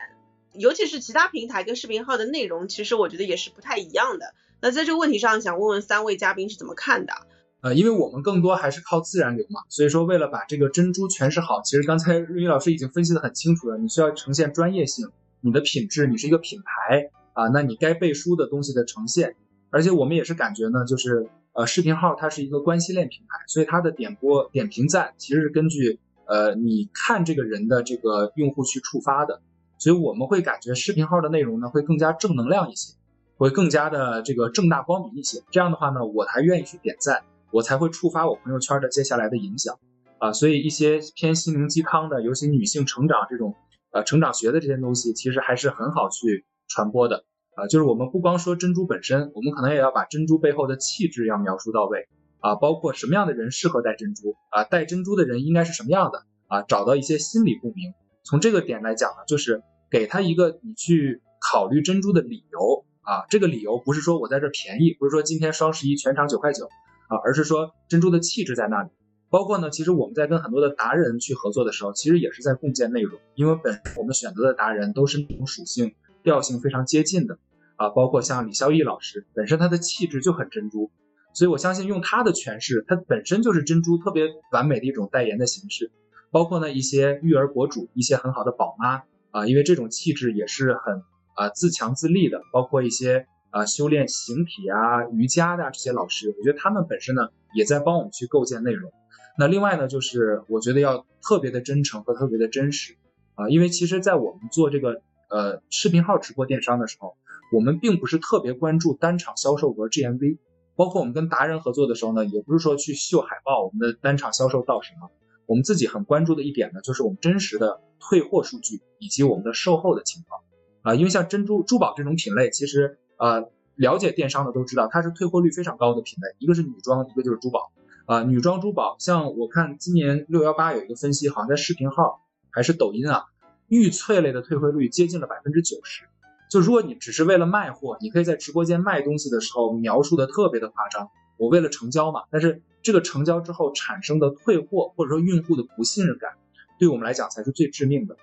尤其是其他平台跟视频号的内容，其实我觉得也是不太一样的。那在这个问题上，想问问三位嘉宾是怎么看的？呃，因为我们更多还是靠自然流嘛，所以说为了把这个珍珠诠释好，其实刚才瑞宇老师已经分析的很清楚了。你需要呈现专业性，你的品质，你是一个品牌啊，那你该背书的东西的呈现。而且我们也是感觉呢，就是呃，视频号它是一个关系链品牌，所以它的点播、点评赞其实是根据呃你看这个人的这个用户去触发的。所以我们会感觉视频号的内容呢会更加正能量一些，会更加的这个正大光明一些。这样的话呢，我才愿意去点赞，我才会触发我朋友圈的接下来的影响啊。所以一些偏心灵鸡汤的，尤其女性成长这种呃成长学的这些东西，其实还是很好去传播的啊。就是我们不光说珍珠本身，我们可能也要把珍珠背后的气质要描述到位啊，包括什么样的人适合戴珍珠啊，戴珍珠的人应该是什么样的啊，找到一些心理共鸣。从这个点来讲呢，就是。给他一个你去考虑珍珠的理由啊，这个理由不是说我在这便宜，不是说今天双十一全场九块九啊，而是说珍珠的气质在那里。包括呢，其实我们在跟很多的达人去合作的时候，其实也是在共建内容，因为本我们选择的达人都是那种属性调性非常接近的啊，包括像李孝义老师，本身他的气质就很珍珠，所以我相信用他的诠释，他本身就是珍珠特别完美的一种代言的形式。包括呢一些育儿博主，一些很好的宝妈。啊，因为这种气质也是很啊自强自立的，包括一些啊修炼形体啊、瑜伽的这些老师，我觉得他们本身呢也在帮我们去构建内容。那另外呢，就是我觉得要特别的真诚和特别的真实啊，因为其实，在我们做这个呃视频号直播电商的时候，我们并不是特别关注单场销售额 GMV，包括我们跟达人合作的时候呢，也不是说去秀海报，我们的单场销售到什么。我们自己很关注的一点呢，就是我们真实的退货数据以及我们的售后的情况啊，因为像珍珠珠宝这种品类，其实呃了解电商的都知道，它是退货率非常高的品类，一个是女装，一个就是珠宝啊，女装珠宝，像我看今年六幺八有一个分析，好像在视频号还是抖音啊，玉翠类的退货率接近了百分之九十，就如果你只是为了卖货，你可以在直播间卖东西的时候描述的特别的夸张，我为了成交嘛，但是。这个成交之后产生的退货或者说用户的不信任感，对我们来讲才是最致命的。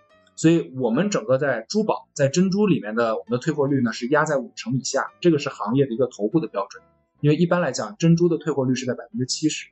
所以，我们整个在珠宝、在珍珠里面的我们的退货率呢是压在五成以下，这个是行业的一个头部的标准。因为一般来讲，珍珠的退货率是在百分之七十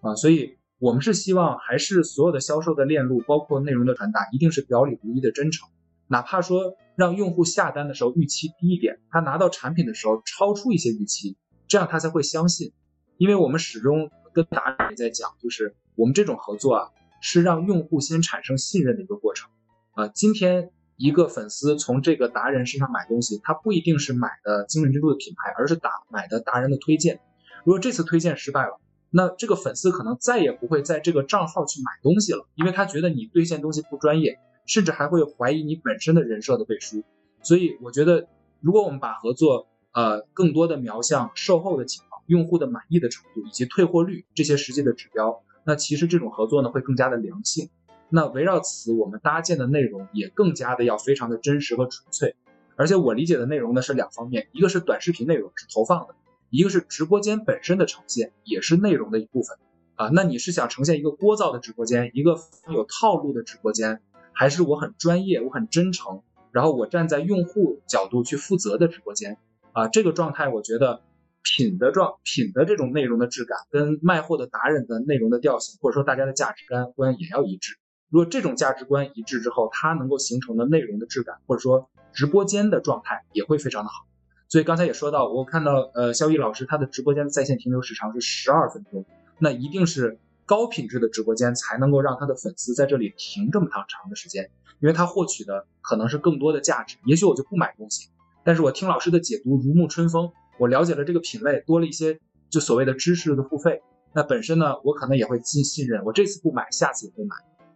啊，所以我们是希望还是所有的销售的链路，包括内容的传达，一定是表里如一的真诚。哪怕说让用户下单的时候预期低一点，他拿到产品的时候超出一些预期，这样他才会相信。因为我们始终。跟达人也在讲，就是我们这种合作啊，是让用户先产生信任的一个过程啊。今天一个粉丝从这个达人身上买东西，他不一定是买的精润珍珠的品牌，而是打买的达人的推荐。如果这次推荐失败了，那这个粉丝可能再也不会在这个账号去买东西了，因为他觉得你兑现东西不专业，甚至还会怀疑你本身的人设的背书。所以我觉得，如果我们把合作呃更多的瞄向售后的情况。用户的满意的程度以及退货率这些实际的指标，那其实这种合作呢会更加的良性。那围绕此，我们搭建的内容也更加的要非常的真实和纯粹。而且我理解的内容呢是两方面，一个是短视频内容是投放的，一个是直播间本身的呈现也是内容的一部分啊。那你是想呈现一个聒噪的直播间，一个有套路的直播间，还是我很专业，我很真诚，然后我站在用户角度去负责的直播间啊？这个状态我觉得。品的状品的这种内容的质感，跟卖货的达人的内容的调性，或者说大家的价值观观也要一致。如果这种价值观一致之后，它能够形成的内容的质感，或者说直播间的状态也会非常的好。所以刚才也说到，我看到呃肖毅老师他的直播间的在线停留时长是十二分钟，那一定是高品质的直播间才能够让他的粉丝在这里停这么长长的时间，因为他获取的可能是更多的价值。也许我就不买东西，但是我听老师的解读如沐春风，我了解了这个品类，多了一些就所谓的知识的付费。那本身呢，我可能也会信信任，我这次不买，下次也会买，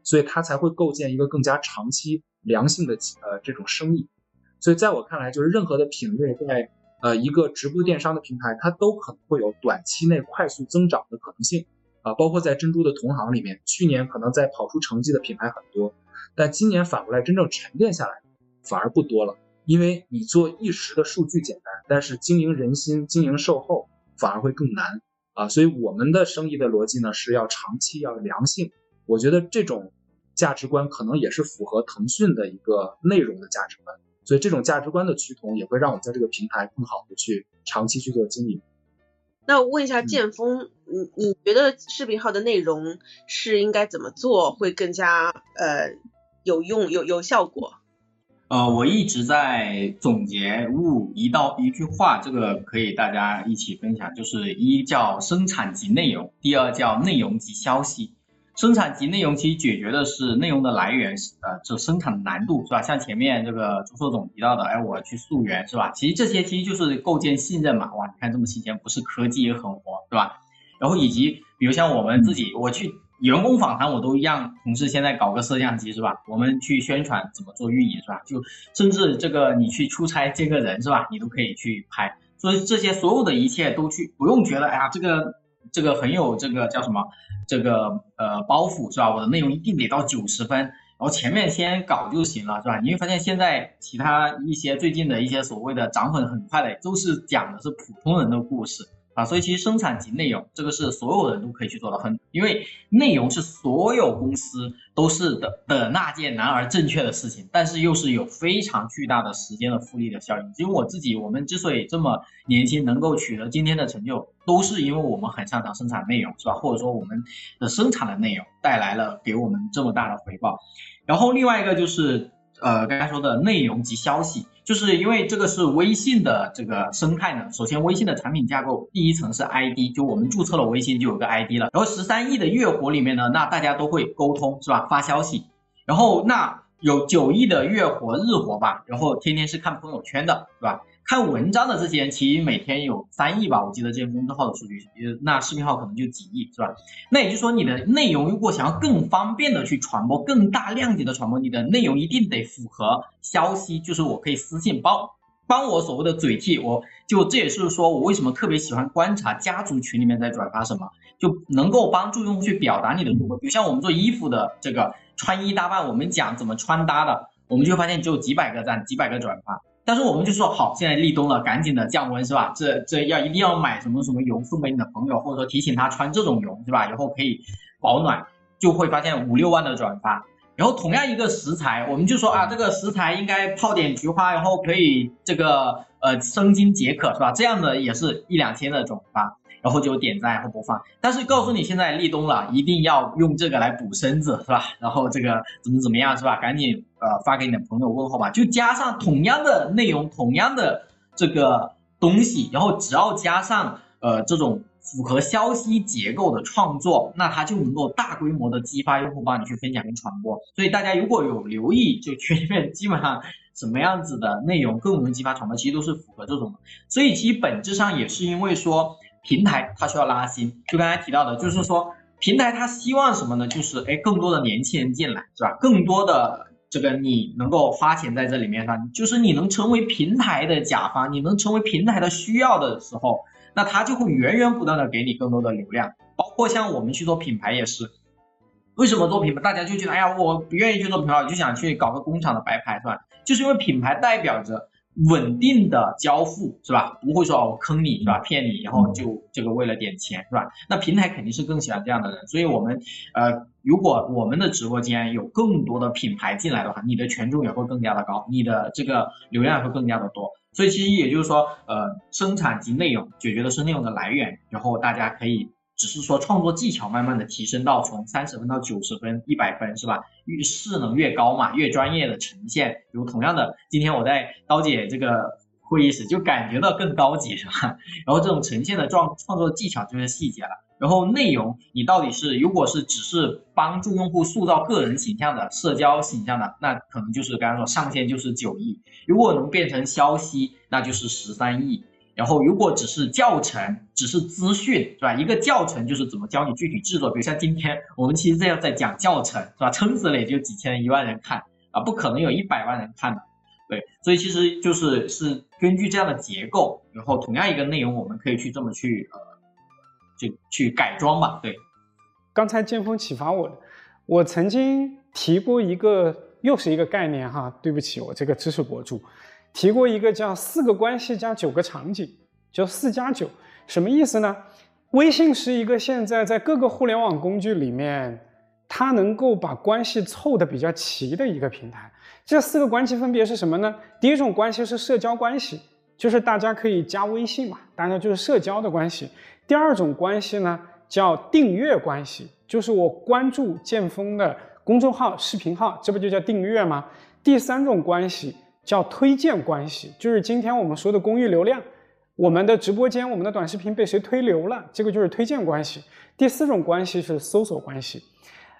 所以它才会构建一个更加长期良性的呃这种生意。所以在我看来，就是任何的品类在呃一个直播电商的平台，它都可能会有短期内快速增长的可能性啊。包括在珍珠的同行里面，去年可能在跑出成绩的品牌很多，但今年反过来真正沉淀下来反而不多了，因为你做一时的数据简单，但是经营人心、经营售后反而会更难。啊，所以我们的生意的逻辑呢是要长期要良性，我觉得这种价值观可能也是符合腾讯的一个内容的价值观，所以这种价值观的趋同也会让我们在这个平台更好的去长期去做经营。那我问一下剑锋，你你觉得视频号的内容是应该怎么做会更加呃有用有有效果？呃，我一直在总结悟一到一句话，这个可以大家一起分享。就是一叫生产及内容，第二叫内容及消息。生产及内容其实解决的是内容的来源，呃，这生产的难度是吧？像前面这个朱硕总提到的，哎，我去溯源是吧？其实这些其实就是构建信任嘛。哇，你看这么新鲜，不是科技也很活是吧？然后以及比如像我们自己，我去。员工访谈我都让同事现在搞个摄像机是吧？我们去宣传怎么做运营是吧？就甚至这个你去出差见个人是吧？你都可以去拍。所以这些所有的一切都去不用觉得哎呀这个这个很有这个叫什么这个呃包袱是吧？我的内容一定得到九十分，然后前面先搞就行了是吧？你会发现现在其他一些最近的一些所谓的涨粉很快的都是讲的是普通人的故事。啊，所以其实生产及内容这个是所有人都可以去做的，很因为内容是所有公司都是的的那件难而正确的事情，但是又是有非常巨大的时间的复利的效应。其实我自己，我们之所以这么年轻能够取得今天的成就，都是因为我们很擅长生产内容，是吧？或者说我们的生产的内容带来了给我们这么大的回报。然后另外一个就是呃刚才说的内容及消息。就是因为这个是微信的这个生态呢，首先微信的产品架构第一层是 ID，就我们注册了微信就有个 ID 了，然后十三亿的月活里面呢，那大家都会沟通是吧？发消息，然后那有九亿的月活日活吧，然后天天是看朋友圈的是吧？看文章的这些人，其实每天有三亿吧，我记得这些公众号的数据，那视频号可能就几亿，是吧？那也就是说，你的内容如果想要更方便的去传播，更大量级的传播，你的内容一定得符合消息，就是我可以私信帮帮我所谓的嘴替，我就这也是说我为什么特别喜欢观察家族群里面在转发什么，就能够帮助用户去表达你的如何，比如像我们做衣服的这个穿衣搭扮，我们讲怎么穿搭的，我们就发现只有几百个赞，几百个转发。但是我们就说好，现在立冬了，赶紧的降温是吧？这这要一定要买什么什么油送给你的朋友，或者说提醒他穿这种油是吧？以后可以保暖，就会发现五六万的转发。然后同样一个食材，我们就说啊，这个食材应该泡点菊花，然后可以这个呃生津解渴是吧？这样的也是一两千的转发。然后就点赞和播放，但是告诉你现在立冬了，一定要用这个来补身子，是吧？然后这个怎么怎么样，是吧？赶紧呃发给你的朋友问候吧，就加上同样的内容，同样的这个东西，然后只要加上呃这种符合消息结构的创作，那它就能够大规模的激发用户帮你去分享跟传播。所以大家如果有留意，就群里面基本上什么样子的内容更容易激发传播，其实都是符合这种的。所以其实本质上也是因为说。平台它需要拉新，就刚才提到的，就是说平台它希望什么呢？就是哎，更多的年轻人进来，是吧？更多的这个你能够花钱在这里面上，就是你能成为平台的甲方，你能成为平台的需要的时候，那它就会源源不断的给你更多的流量。包括像我们去做品牌也是，为什么做品牌？大家就觉得哎呀，我不愿意去做品牌，我就想去搞个工厂的白牌，是吧？就是因为品牌代表着。稳定的交付是吧？不会说我坑你是吧？骗你，然后就这个为了点钱是吧？那平台肯定是更喜欢这样的人，所以我们呃，如果我们的直播间有更多的品牌进来的话，你的权重也会更加的高，你的这个流量会更加的多。所以其实也就是说，呃，生产及内容解决的是内容的来源，然后大家可以。只是说创作技巧慢慢的提升到从三十分到九十分、一百分是吧？越势能越高嘛，越专业的呈现。比如同样的，今天我在刀姐这个会议室，就感觉到更高级，是吧？<laughs> 然后这种呈现的创创作技巧就是细节了。然后内容你到底是如果是只是帮助用户塑造个人形象的社交形象的，那可能就是刚刚说上限就是九亿。如果能变成消息，那就是十三亿。然后如果只是教程，只是资讯，是吧？一个教程就是怎么教你具体制作，比如像今天我们其实这样在讲教程，是吧？撑死了也就几千一万人看啊，不可能有一百万人看的。对，所以其实就是是根据这样的结构，然后同样一个内容，我们可以去这么去呃，就去改装嘛。对，刚才剑锋启发我，我曾经提过一个，又是一个概念哈。对不起，我这个知识博主提过一个叫四个关系加九个场景，叫四加九，什么意思呢？微信是一个现在在各个互联网工具里面，它能够把关系凑得比较齐的一个平台。这四个关系分别是什么呢？第一种关系是社交关系，就是大家可以加微信嘛，大家就是社交的关系。第二种关系呢叫订阅关系，就是我关注剑锋的公众号、视频号，这不就叫订阅吗？第三种关系叫推荐关系，就是今天我们说的公域流量，我们的直播间、我们的短视频被谁推流了，这个就是推荐关系。第四种关系是搜索关系，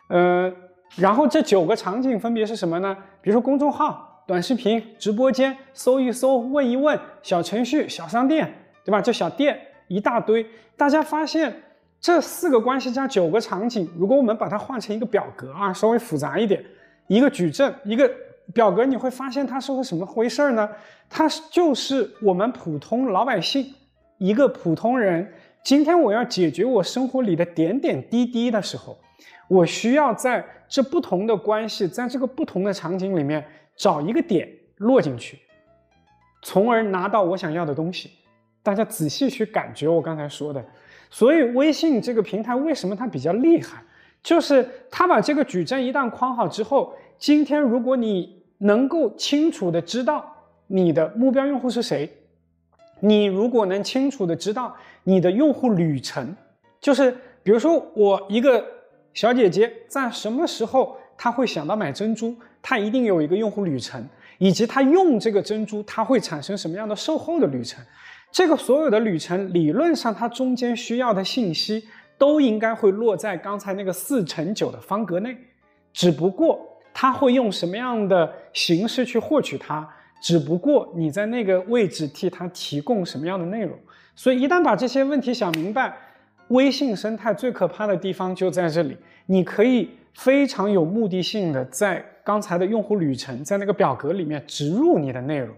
呃。然后这九个场景分别是什么呢？比如说公众号、短视频、直播间、搜一搜、问一问、小程序、小商店，对吧？这小店一大堆。大家发现这四个关系加九个场景，如果我们把它画成一个表格啊，稍微复杂一点，一个矩阵，一个表格，你会发现它是个什么回事呢？它就是我们普通老百姓，一个普通人，今天我要解决我生活里的点点滴滴的时候。我需要在这不同的关系，在这个不同的场景里面找一个点落进去，从而拿到我想要的东西。大家仔细去感觉我刚才说的。所以微信这个平台为什么它比较厉害？就是它把这个矩阵一旦框好之后，今天如果你能够清楚的知道你的目标用户是谁，你如果能清楚的知道你的用户旅程，就是比如说我一个。小姐姐在什么时候她会想到买珍珠？她一定有一个用户旅程，以及她用这个珍珠，她会产生什么样的售后的旅程？这个所有的旅程，理论上它中间需要的信息都应该会落在刚才那个四乘九的方格内，只不过他会用什么样的形式去获取它？只不过你在那个位置替他提供什么样的内容？所以一旦把这些问题想明白。微信生态最可怕的地方就在这里，你可以非常有目的性的在刚才的用户旅程，在那个表格里面植入你的内容。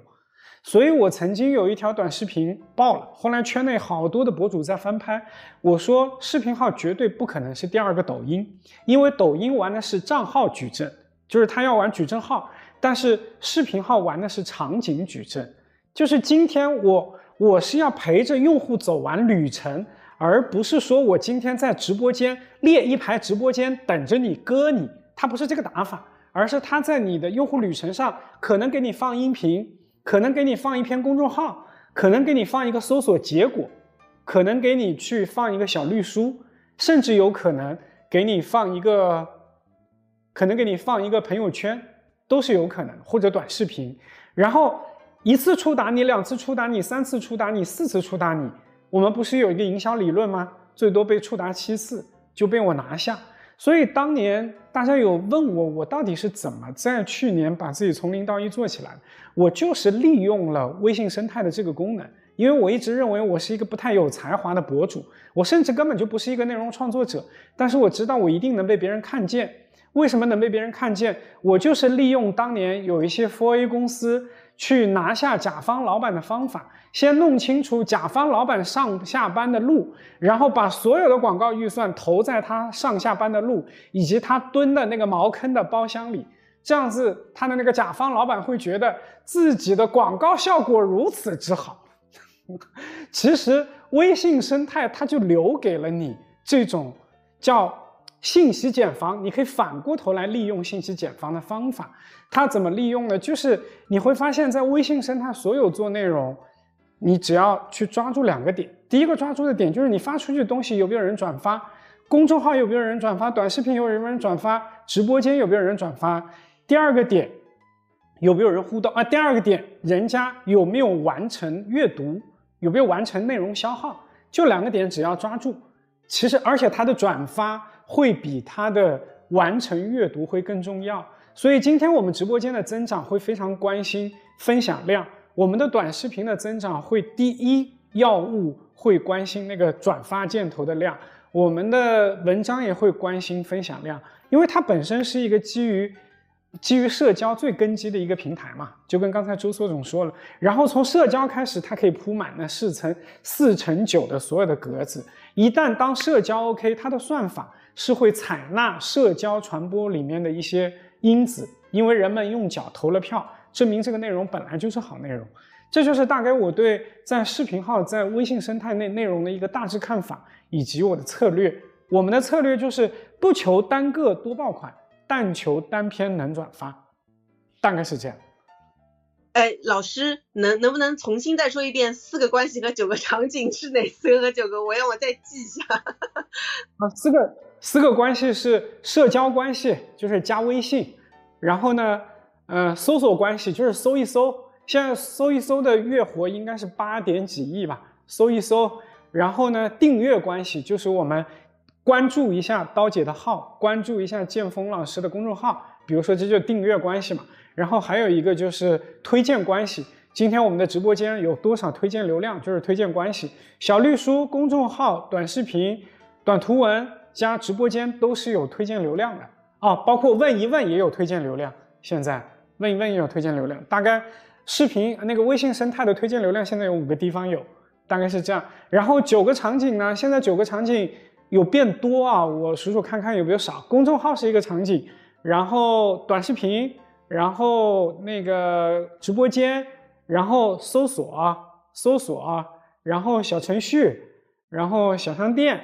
所以我曾经有一条短视频爆了，后来圈内好多的博主在翻拍。我说视频号绝对不可能是第二个抖音，因为抖音玩的是账号矩阵，就是他要玩矩阵号，但是视频号玩的是场景矩阵，就是今天我我是要陪着用户走完旅程。而不是说我今天在直播间列一排直播间等着你割你，他不是这个打法，而是他在你的用户旅程上可能给你放音频，可能给你放一篇公众号，可能给你放一个搜索结果，可能给你去放一个小绿书，甚至有可能给你放一个，可能给你放一个朋友圈，都是有可能，或者短视频，然后一次触达你，两次触达你，三次触达你，四次触达你。我们不是有一个营销理论吗？最多被触达七次就被我拿下。所以当年大家有问我，我到底是怎么在去年把自己从零到一做起来？我就是利用了微信生态的这个功能。因为我一直认为我是一个不太有才华的博主，我甚至根本就不是一个内容创作者。但是我知道我一定能被别人看见。为什么能被别人看见？我就是利用当年有一些 4A 公司去拿下甲方老板的方法。先弄清楚甲方老板上下班的路，然后把所有的广告预算投在他上下班的路以及他蹲的那个茅坑的包厢里，这样子他的那个甲方老板会觉得自己的广告效果如此之好。<laughs> 其实微信生态它就留给了你这种叫信息茧房，你可以反过头来利用信息茧房的方法。它怎么利用呢？就是你会发现在微信生态所有做内容。你只要去抓住两个点，第一个抓住的点就是你发出去的东西有没有人转发，公众号有没有人转发，短视频有没有人转发，直播间有没有人转发。第二个点，有没有人互动啊？第二个点，人家有没有完成阅读，有没有完成内容消耗，就两个点，只要抓住，其实而且它的转发会比它的完成阅读会更重要。所以今天我们直播间的增长会非常关心分享量，我们的短视频的增长会第一要务会关心那个转发箭头的量，我们的文章也会关心分享量，因为它本身是一个基于。基于社交最根基的一个平台嘛，就跟刚才周所总说了，然后从社交开始，它可以铺满那四乘四乘九的所有的格子。一旦当社交 OK，它的算法是会采纳社交传播里面的一些因子，因为人们用脚投了票，证明这个内容本来就是好内容。这就是大概我对在视频号在微信生态内内容的一个大致看法以及我的策略。我们的策略就是不求单个多爆款。但求单篇能转发，大概是这样。哎，老师能能不能重新再说一遍四个关系和九个场景是哪四个和九个？我让我再记一下。<laughs> 啊，四个四个关系是社交关系，就是加微信。然后呢，呃，搜索关系就是搜一搜，现在搜一搜的月活应该是八点几亿吧，搜一搜。然后呢，订阅关系就是我们。关注一下刀姐的号，关注一下剑锋老师的公众号，比如说这就订阅关系嘛。然后还有一个就是推荐关系。今天我们的直播间有多少推荐流量，就是推荐关系。小绿书公众号、短视频、短图文加直播间都是有推荐流量的啊，包括问一问也有推荐流量。现在问一问也有推荐流量，大概视频那个微信生态的推荐流量现在有五个地方有，大概是这样。然后九个场景呢，现在九个场景。有变多啊，我数数看看有没有少。公众号是一个场景，然后短视频，然后那个直播间，然后搜索啊，搜索啊，然后小程序，然后小商店，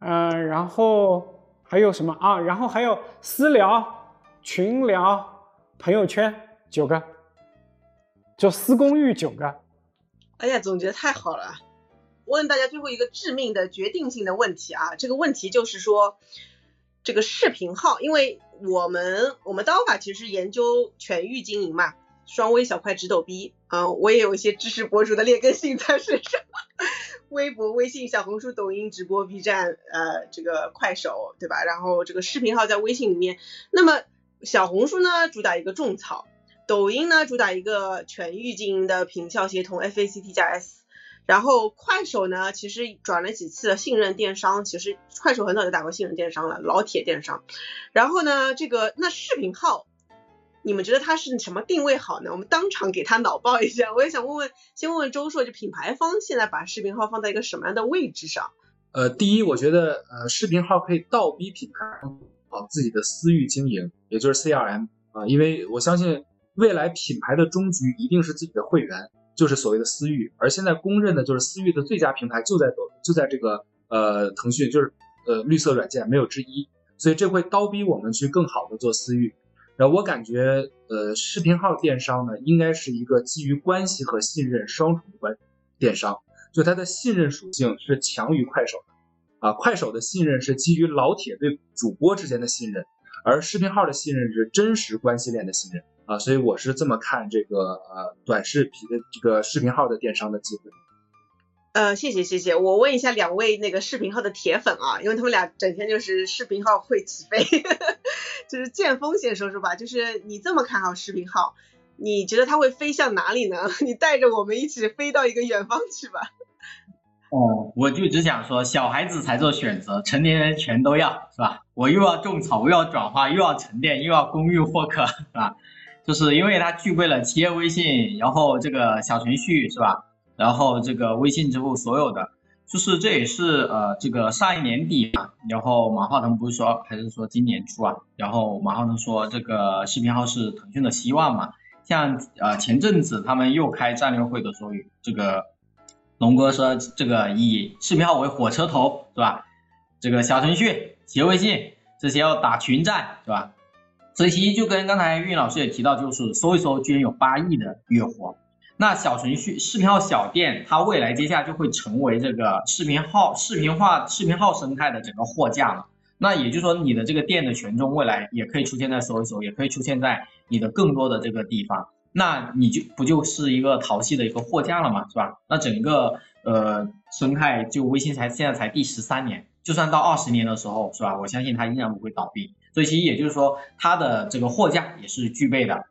嗯，然后还有什么啊？然后还有私聊、群聊、朋友圈，九个，就私公寓九个。哎呀，总结太好了。问大家最后一个致命的决定性的问题啊，这个问题就是说，这个视频号，因为我们我们刀法其实研究全域经营嘛，双微小快直抖逼啊，我也有一些知识博主的劣根性在身上，<laughs> 微博、微信、小红书、抖音直播、B 站，呃，这个快手，对吧？然后这个视频号在微信里面，那么小红书呢主打一个种草，抖音呢主打一个全域经营的品效协同，FACT 加 S。然后快手呢，其实转了几次信任电商，其实快手很早就打过信任电商了，老铁电商。然后呢，这个那视频号，你们觉得它是什么定位好呢？我们当场给他脑爆一下。我也想问问，先问问周硕，就品牌方现在把视频号放在一个什么样的位置上？呃，第一，我觉得呃视频号可以倒逼品牌方自己的私域经营，也就是 CRM 啊，因为我相信未来品牌的终局一定是自己的会员。就是所谓的私域，而现在公认的就是私域的最佳平台就在抖，就在这个呃腾讯，就是呃绿色软件没有之一，所以这会倒逼我们去更好的做私域。然后我感觉呃视频号电商呢，应该是一个基于关系和信任双重的关电商，就它的信任属性是强于快手的啊，快手的信任是基于老铁对主播之间的信任，而视频号的信任是真实关系链的信任。啊，所以我是这么看这个呃短视频的这个视频号的电商的机会。呃，谢谢谢谢，我问一下两位那个视频号的铁粉啊，因为他们俩整天就是视频号会起飞，<laughs> 就是见风险说说吧，就是你这么看好视频号，你觉得它会飞向哪里呢？<laughs> 你带着我们一起飞到一个远方去吧。<laughs> 哦，我就只想说，小孩子才做选择，成年人全都要，是吧？我又要种草，又要转化，又要沉淀，又要公寓获客，是吧？就是因为它具备了企业微信，然后这个小程序是吧？然后这个微信支付所有的，就是这也是呃这个上一年底嘛，然后马化腾不是说还是说今年初啊？然后马化腾说这个视频号是腾讯的希望嘛？像呃前阵子他们又开战略会的时候，这个龙哥说这个以视频号为火车头是吧？这个小程序、企业微信这些要打群战是吧？所以其实就跟刚才运老师也提到，就是搜一搜居然有八亿的月活，那小程序视频号小店，它未来接下来就会成为这个视频号视频化视频号生态的整个货架了。那也就是说，你的这个店的权重未来也可以出现在搜一搜，也可以出现在你的更多的这个地方。那你就不就是一个淘系的一个货架了嘛，是吧？那整个呃生态就微信才现在才第十三年，就算到二十年的时候，是吧？我相信它依然不会倒闭。所以其实也就是说，它的这个货架也是具备的。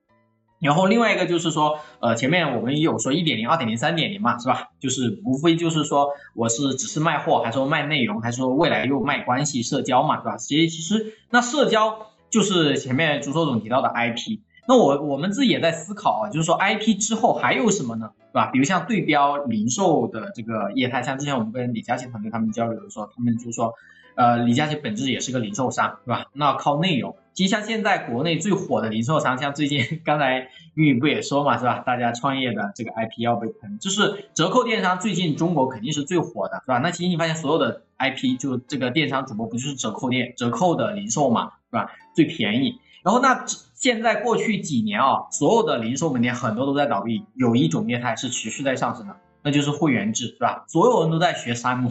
然后另外一个就是说，呃，前面我们也有说一点零、二点零、三点零嘛，是吧？就是无非就是说我是只是卖货，还是说卖内容，还是说未来又卖关系、社交嘛，是吧？其实其实那社交就是前面朱硕总提到的 IP。那我我们自己也在思考啊，就是说 IP 之后还有什么呢，是吧？比如像对标零售的这个业态，像之前我们跟李佳琦团队他们交流的时候，他们就说。呃，李佳琦本质也是个零售商，是吧？那靠内容。其实像现在国内最火的零售商，像最近 <laughs> 刚才玉宇不也说嘛，是吧？大家创业的这个 IP 要被喷，就是折扣电商，最近中国肯定是最火的，是吧？那其实你发现所有的 IP 就这个电商主播不就是折扣店、折扣的零售嘛，是吧？最便宜。然后那现在过去几年啊，所有的零售门店很多都在倒闭，有一种业态是持续在上升的，那就是会员制，是吧？所有人都在学山姆。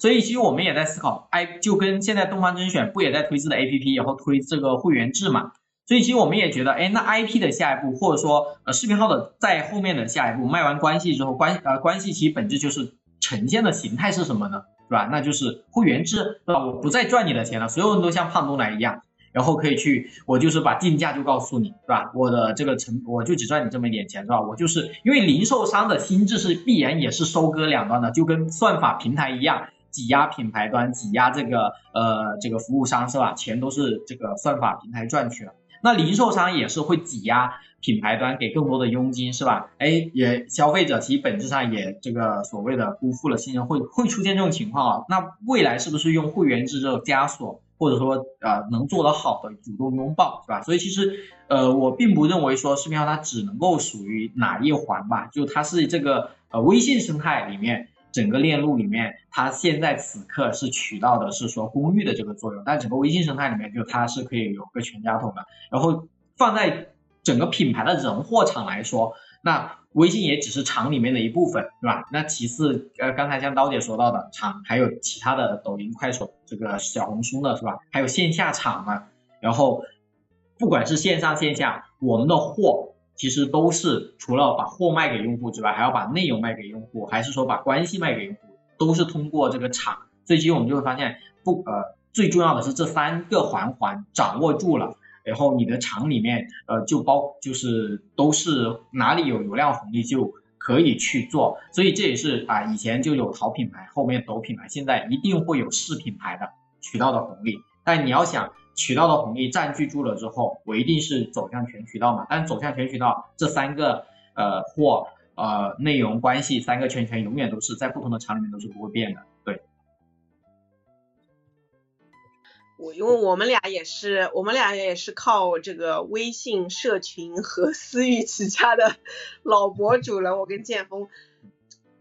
所以其实我们也在思考，I 就跟现在东方甄选不也在推自己的 APP，然后推这个会员制嘛。所以其实我们也觉得，哎，那 IP 的下一步，或者说呃视频号的在后面的下一步，卖完关系之后，关呃关系其实本质就是呈现的形态是什么呢？是吧？那就是会员制，是吧？我不再赚你的钱了，所有人都像胖东来一样，然后可以去，我就是把定价就告诉你，是吧？我的这个成我就只赚你这么一点钱，是吧？我就是因为零售商的心智是必然也是收割两端的，就跟算法平台一样。挤压品牌端，挤压这个呃这个服务商是吧？钱都是这个算法平台赚去了。那零售商也是会挤压品牌端，给更多的佣金是吧？哎，也消费者其实本质上也这个所谓的辜负了信任，会会出现这种情况啊。那未来是不是用会员制这种枷锁，或者说呃能做得好的主动拥抱是吧？所以其实呃我并不认为说视频号它只能够属于哪一环吧，就它是这个呃微信生态里面。整个链路里面，它现在此刻是起到的是说公寓的这个作用，但整个微信生态里面，就它是可以有个全家桶的。然后放在整个品牌的人货场来说，那微信也只是厂里面的一部分，对吧？那其次，呃，刚才像刀姐说到的厂，还有其他的抖音、快手、这个小红书呢，是吧？还有线下厂呢。然后不管是线上线下，我们的货。其实都是除了把货卖给用户之外，还要把内容卖给用户，还是说把关系卖给用户，都是通过这个场。所以其实我们就会发现，不呃，最重要的是这三个环环掌握住了，然后你的场里面呃就包就是都是哪里有流量红利就可以去做。所以这也是啊以前就有淘品牌，后面抖品牌，现在一定会有试品牌的渠道的红利。但你要想。渠道的红利占据住了之后，我一定是走向全渠道嘛。但走向全渠道，这三个呃货呃内容关系三个圈圈永远都是在不同的场里面都是不会变的。对，我因为我们俩也是，我们俩也是靠这个微信社群和私域起家的老博主了。我跟剑锋。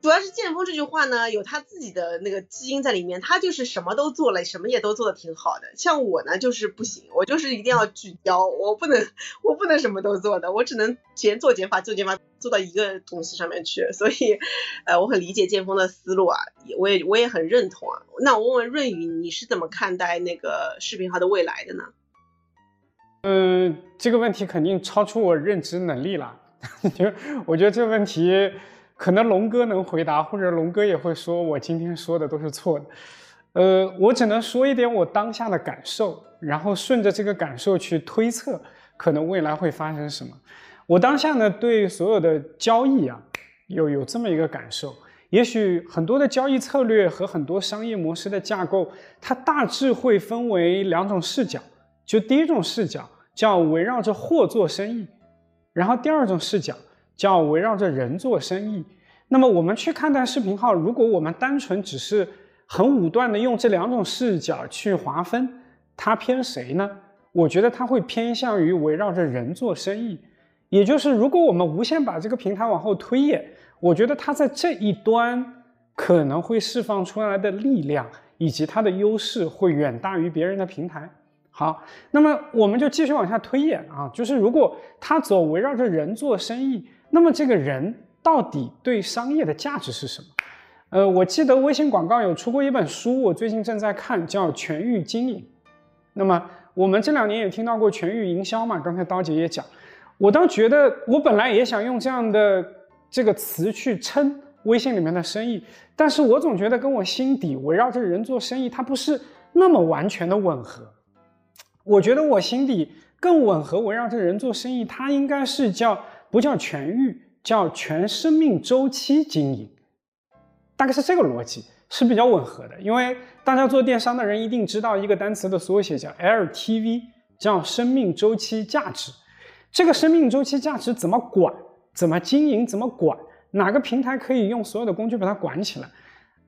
主要是剑锋这句话呢，有他自己的那个基因在里面，他就是什么都做了，什么也都做的挺好的。像我呢，就是不行，我就是一定要聚焦，我不能，我不能什么都做的，我只能减做减法，做减法，做到一个东西上面去。所以，呃，我很理解剑锋的思路啊，我也我也很认同啊。那我问问润宇，你是怎么看待那个视频号的未来的呢？嗯，这个问题肯定超出我认知能力了，<laughs> 就我觉得这个问题。可能龙哥能回答，或者龙哥也会说我今天说的都是错的。呃，我只能说一点我当下的感受，然后顺着这个感受去推测，可能未来会发生什么。我当下呢，对所有的交易啊，有有这么一个感受。也许很多的交易策略和很多商业模式的架构，它大致会分为两种视角。就第一种视角叫围绕着货做生意，然后第二种视角。叫围绕着人做生意，那么我们去看待视频号，如果我们单纯只是很武断的用这两种视角去划分，它偏谁呢？我觉得它会偏向于围绕着人做生意，也就是如果我们无限把这个平台往后推演，我觉得它在这一端可能会释放出来的力量以及它的优势会远大于别人的平台。好，那么我们就继续往下推演啊，就是如果它走围绕着人做生意。那么这个人到底对商业的价值是什么？呃，我记得微信广告有出过一本书，我最近正在看，叫《全域经营》。那么我们这两年也听到过全域营销嘛？刚才刀姐也讲，我倒觉得，我本来也想用这样的这个词去称微信里面的生意，但是我总觉得跟我心底围绕着人做生意，它不是那么完全的吻合。我觉得我心底更吻合围绕着人做生意，它应该是叫不叫全域，叫全生命周期经营，大概是这个逻辑是比较吻合的。因为大家做电商的人一定知道一个单词的缩写叫 LTV，叫生命周期价值。这个生命周期价值怎么管？怎么经营？怎么管？哪个平台可以用所有的工具把它管起来？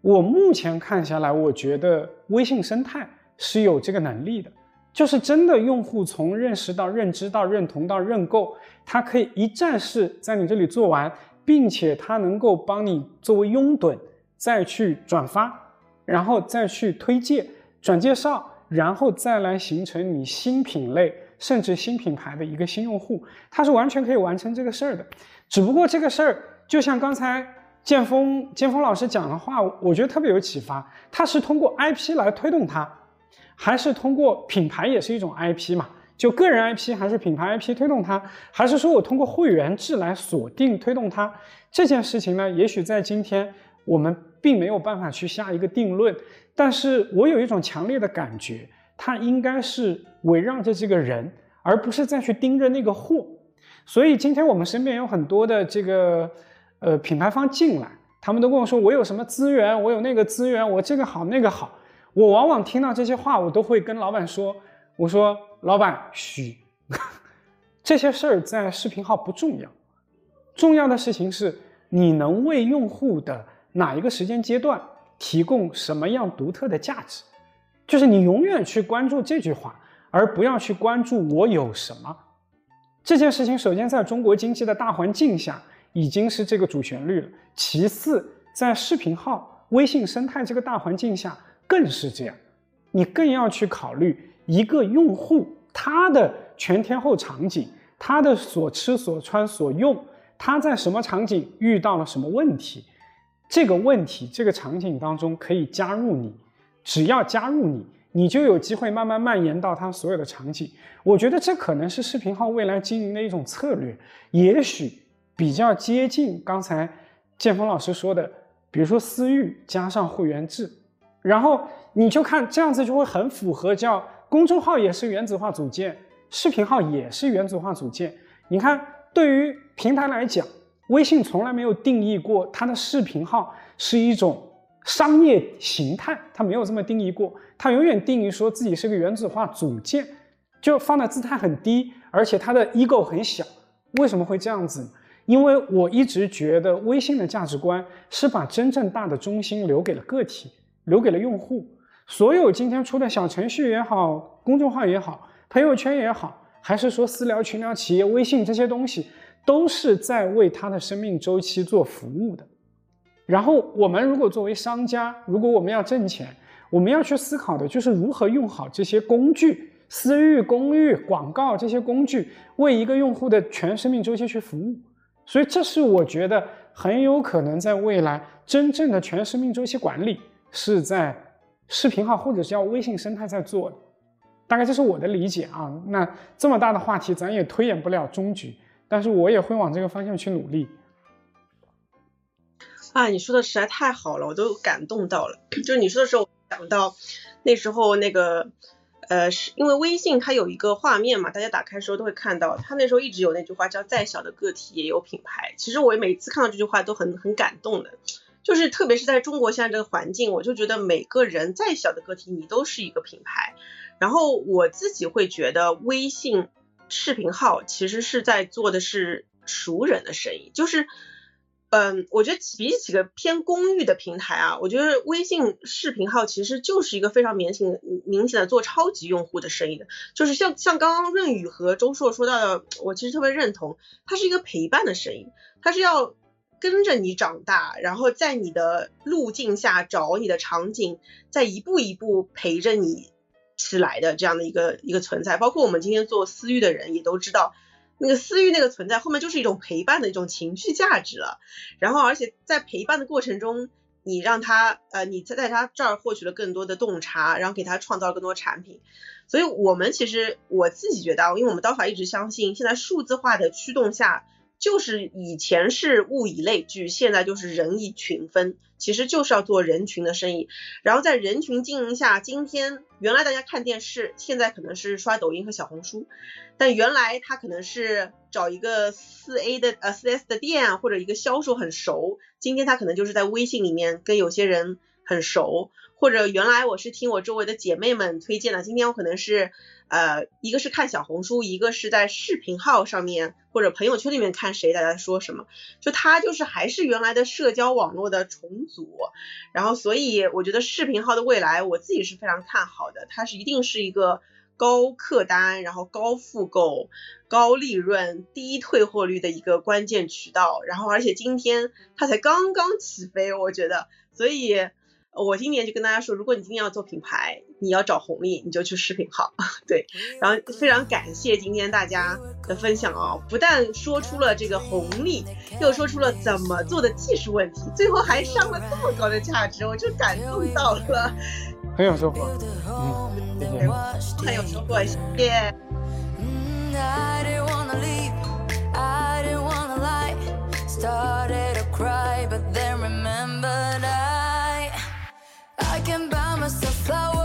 我目前看下来，我觉得微信生态是有这个能力的。就是真的用户从认识到认知到认同到认购，它可以一站式在你这里做完，并且它能够帮你作为拥趸再去转发，然后再去推荐、转介绍，然后再来形成你新品类甚至新品牌的一个新用户，它是完全可以完成这个事儿的。只不过这个事儿就像刚才建峰建峰老师讲的话，我觉得特别有启发，他是通过 IP 来推动它。还是通过品牌也是一种 IP 嘛？就个人 IP 还是品牌 IP 推动它？还是说我通过会员制来锁定推动它？这件事情呢，也许在今天我们并没有办法去下一个定论。但是我有一种强烈的感觉，它应该是围绕着这个人，而不是再去盯着那个货。所以今天我们身边有很多的这个呃品牌方进来，他们都跟我说我有什么资源，我有那个资源，我这个好那个好。我往往听到这些话，我都会跟老板说：“我说老板，嘘，这些事儿在视频号不重要，重要的事情是你能为用户的哪一个时间阶段提供什么样独特的价值，就是你永远去关注这句话，而不要去关注我有什么。这件事情首先在中国经济的大环境下已经是这个主旋律了，其次在视频号、微信生态这个大环境下。”更是这样，你更要去考虑一个用户他的全天候场景，他的所吃所穿所用，他在什么场景遇到了什么问题，这个问题这个场景当中可以加入你，只要加入你，你就有机会慢慢蔓延到他所有的场景。我觉得这可能是视频号未来经营的一种策略，也许比较接近刚才建峰老师说的，比如说私域加上会员制。然后你就看这样子就会很符合，叫公众号也是原子化组件，视频号也是原子化组件。你看，对于平台来讲，微信从来没有定义过它的视频号是一种商业形态，它没有这么定义过，它永远定义说自己是个原子化组件，就放的姿态很低，而且它的 ego 很小。为什么会这样子？因为我一直觉得微信的价值观是把真正大的中心留给了个体。留给了用户，所有今天出的小程序也好，公众号也好，朋友圈也好，还是说私聊、群聊、企业微信这些东西，都是在为它的生命周期做服务的。然后我们如果作为商家，如果我们要挣钱，我们要去思考的就是如何用好这些工具，私域、公域、广告这些工具，为一个用户的全生命周期去服务。所以这是我觉得很有可能在未来真正的全生命周期管理。是在视频号或者叫微信生态在做的，大概这是我的理解啊。那这么大的话题，咱也推演不了终局，但是我也会往这个方向去努力。啊，你说的实在太好了，我都感动到了。<clears throat> 就你说的时候，想到那时候那个，呃，是因为微信它有一个画面嘛，大家打开时候都会看到，它那时候一直有那句话叫“再小的个体也有品牌”。其实我每次看到这句话都很很感动的。就是特别是在中国现在这个环境，我就觉得每个人再小的个体，你都是一个品牌。然后我自己会觉得，微信视频号其实是在做的是熟人的生意。就是，嗯，我觉得比起几个偏公域的平台啊，我觉得微信视频号其实就是一个非常明显、明显的做超级用户的生意的。就是像像刚刚润宇和周硕说到的，我其实特别认同，它是一个陪伴的生意，它是要。跟着你长大，然后在你的路径下找你的场景，再一步一步陪着你起来的这样的一个一个存在。包括我们今天做私域的人也都知道，那个私域那个存在后面就是一种陪伴的一种情绪价值了。然后而且在陪伴的过程中，你让他呃你在在他这儿获取了更多的洞察，然后给他创造了更多产品。所以我们其实我自己觉得，因为我们刀法一直相信，现在数字化的驱动下。就是以前是物以类聚，现在就是人以群分，其实就是要做人群的生意。然后在人群经营下，今天原来大家看电视，现在可能是刷抖音和小红书，但原来他可能是找一个四 A 的呃四 S 的店或者一个销售很熟，今天他可能就是在微信里面跟有些人很熟，或者原来我是听我周围的姐妹们推荐的，今天我可能是。呃，一个是看小红书，一个是在视频号上面或者朋友圈里面看谁大家说什么，就它就是还是原来的社交网络的重组，然后所以我觉得视频号的未来我自己是非常看好的，它是一定是一个高客单，然后高复购、高利润、低退货率的一个关键渠道，然后而且今天它才刚刚起飞，我觉得，所以。我今年就跟大家说，如果你今年要做品牌，你要找红利，你就去视频号。<laughs> 对，然后非常感谢今天大家的分享哦，不但说出了这个红利，又说出了怎么做的技术问题，最后还上了这么高的价值，我就感动到了，很有收获，嗯，谢谢，很有收获，谢谢。talking by myself. flowers.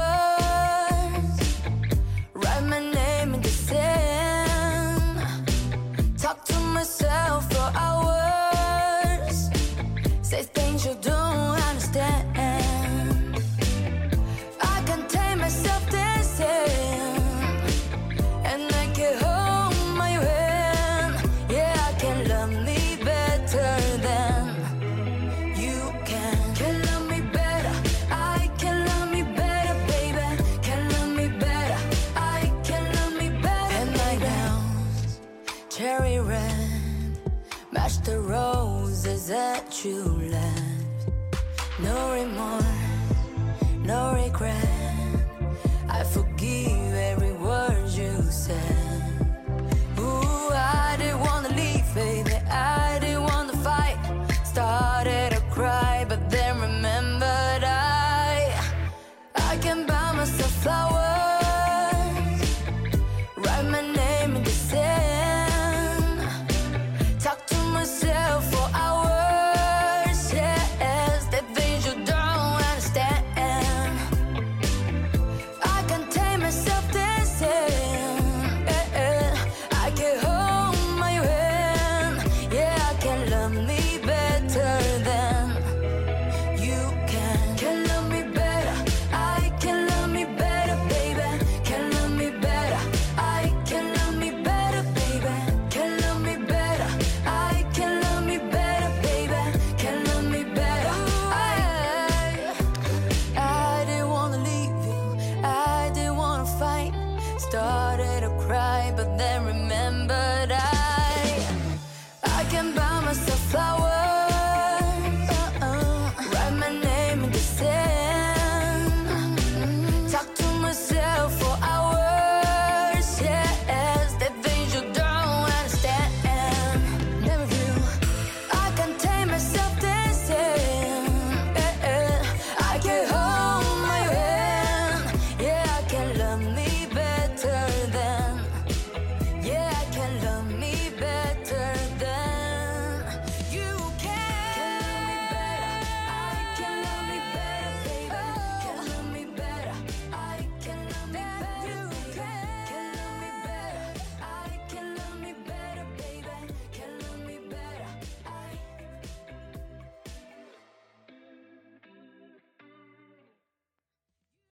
You left. No remorse, no regret.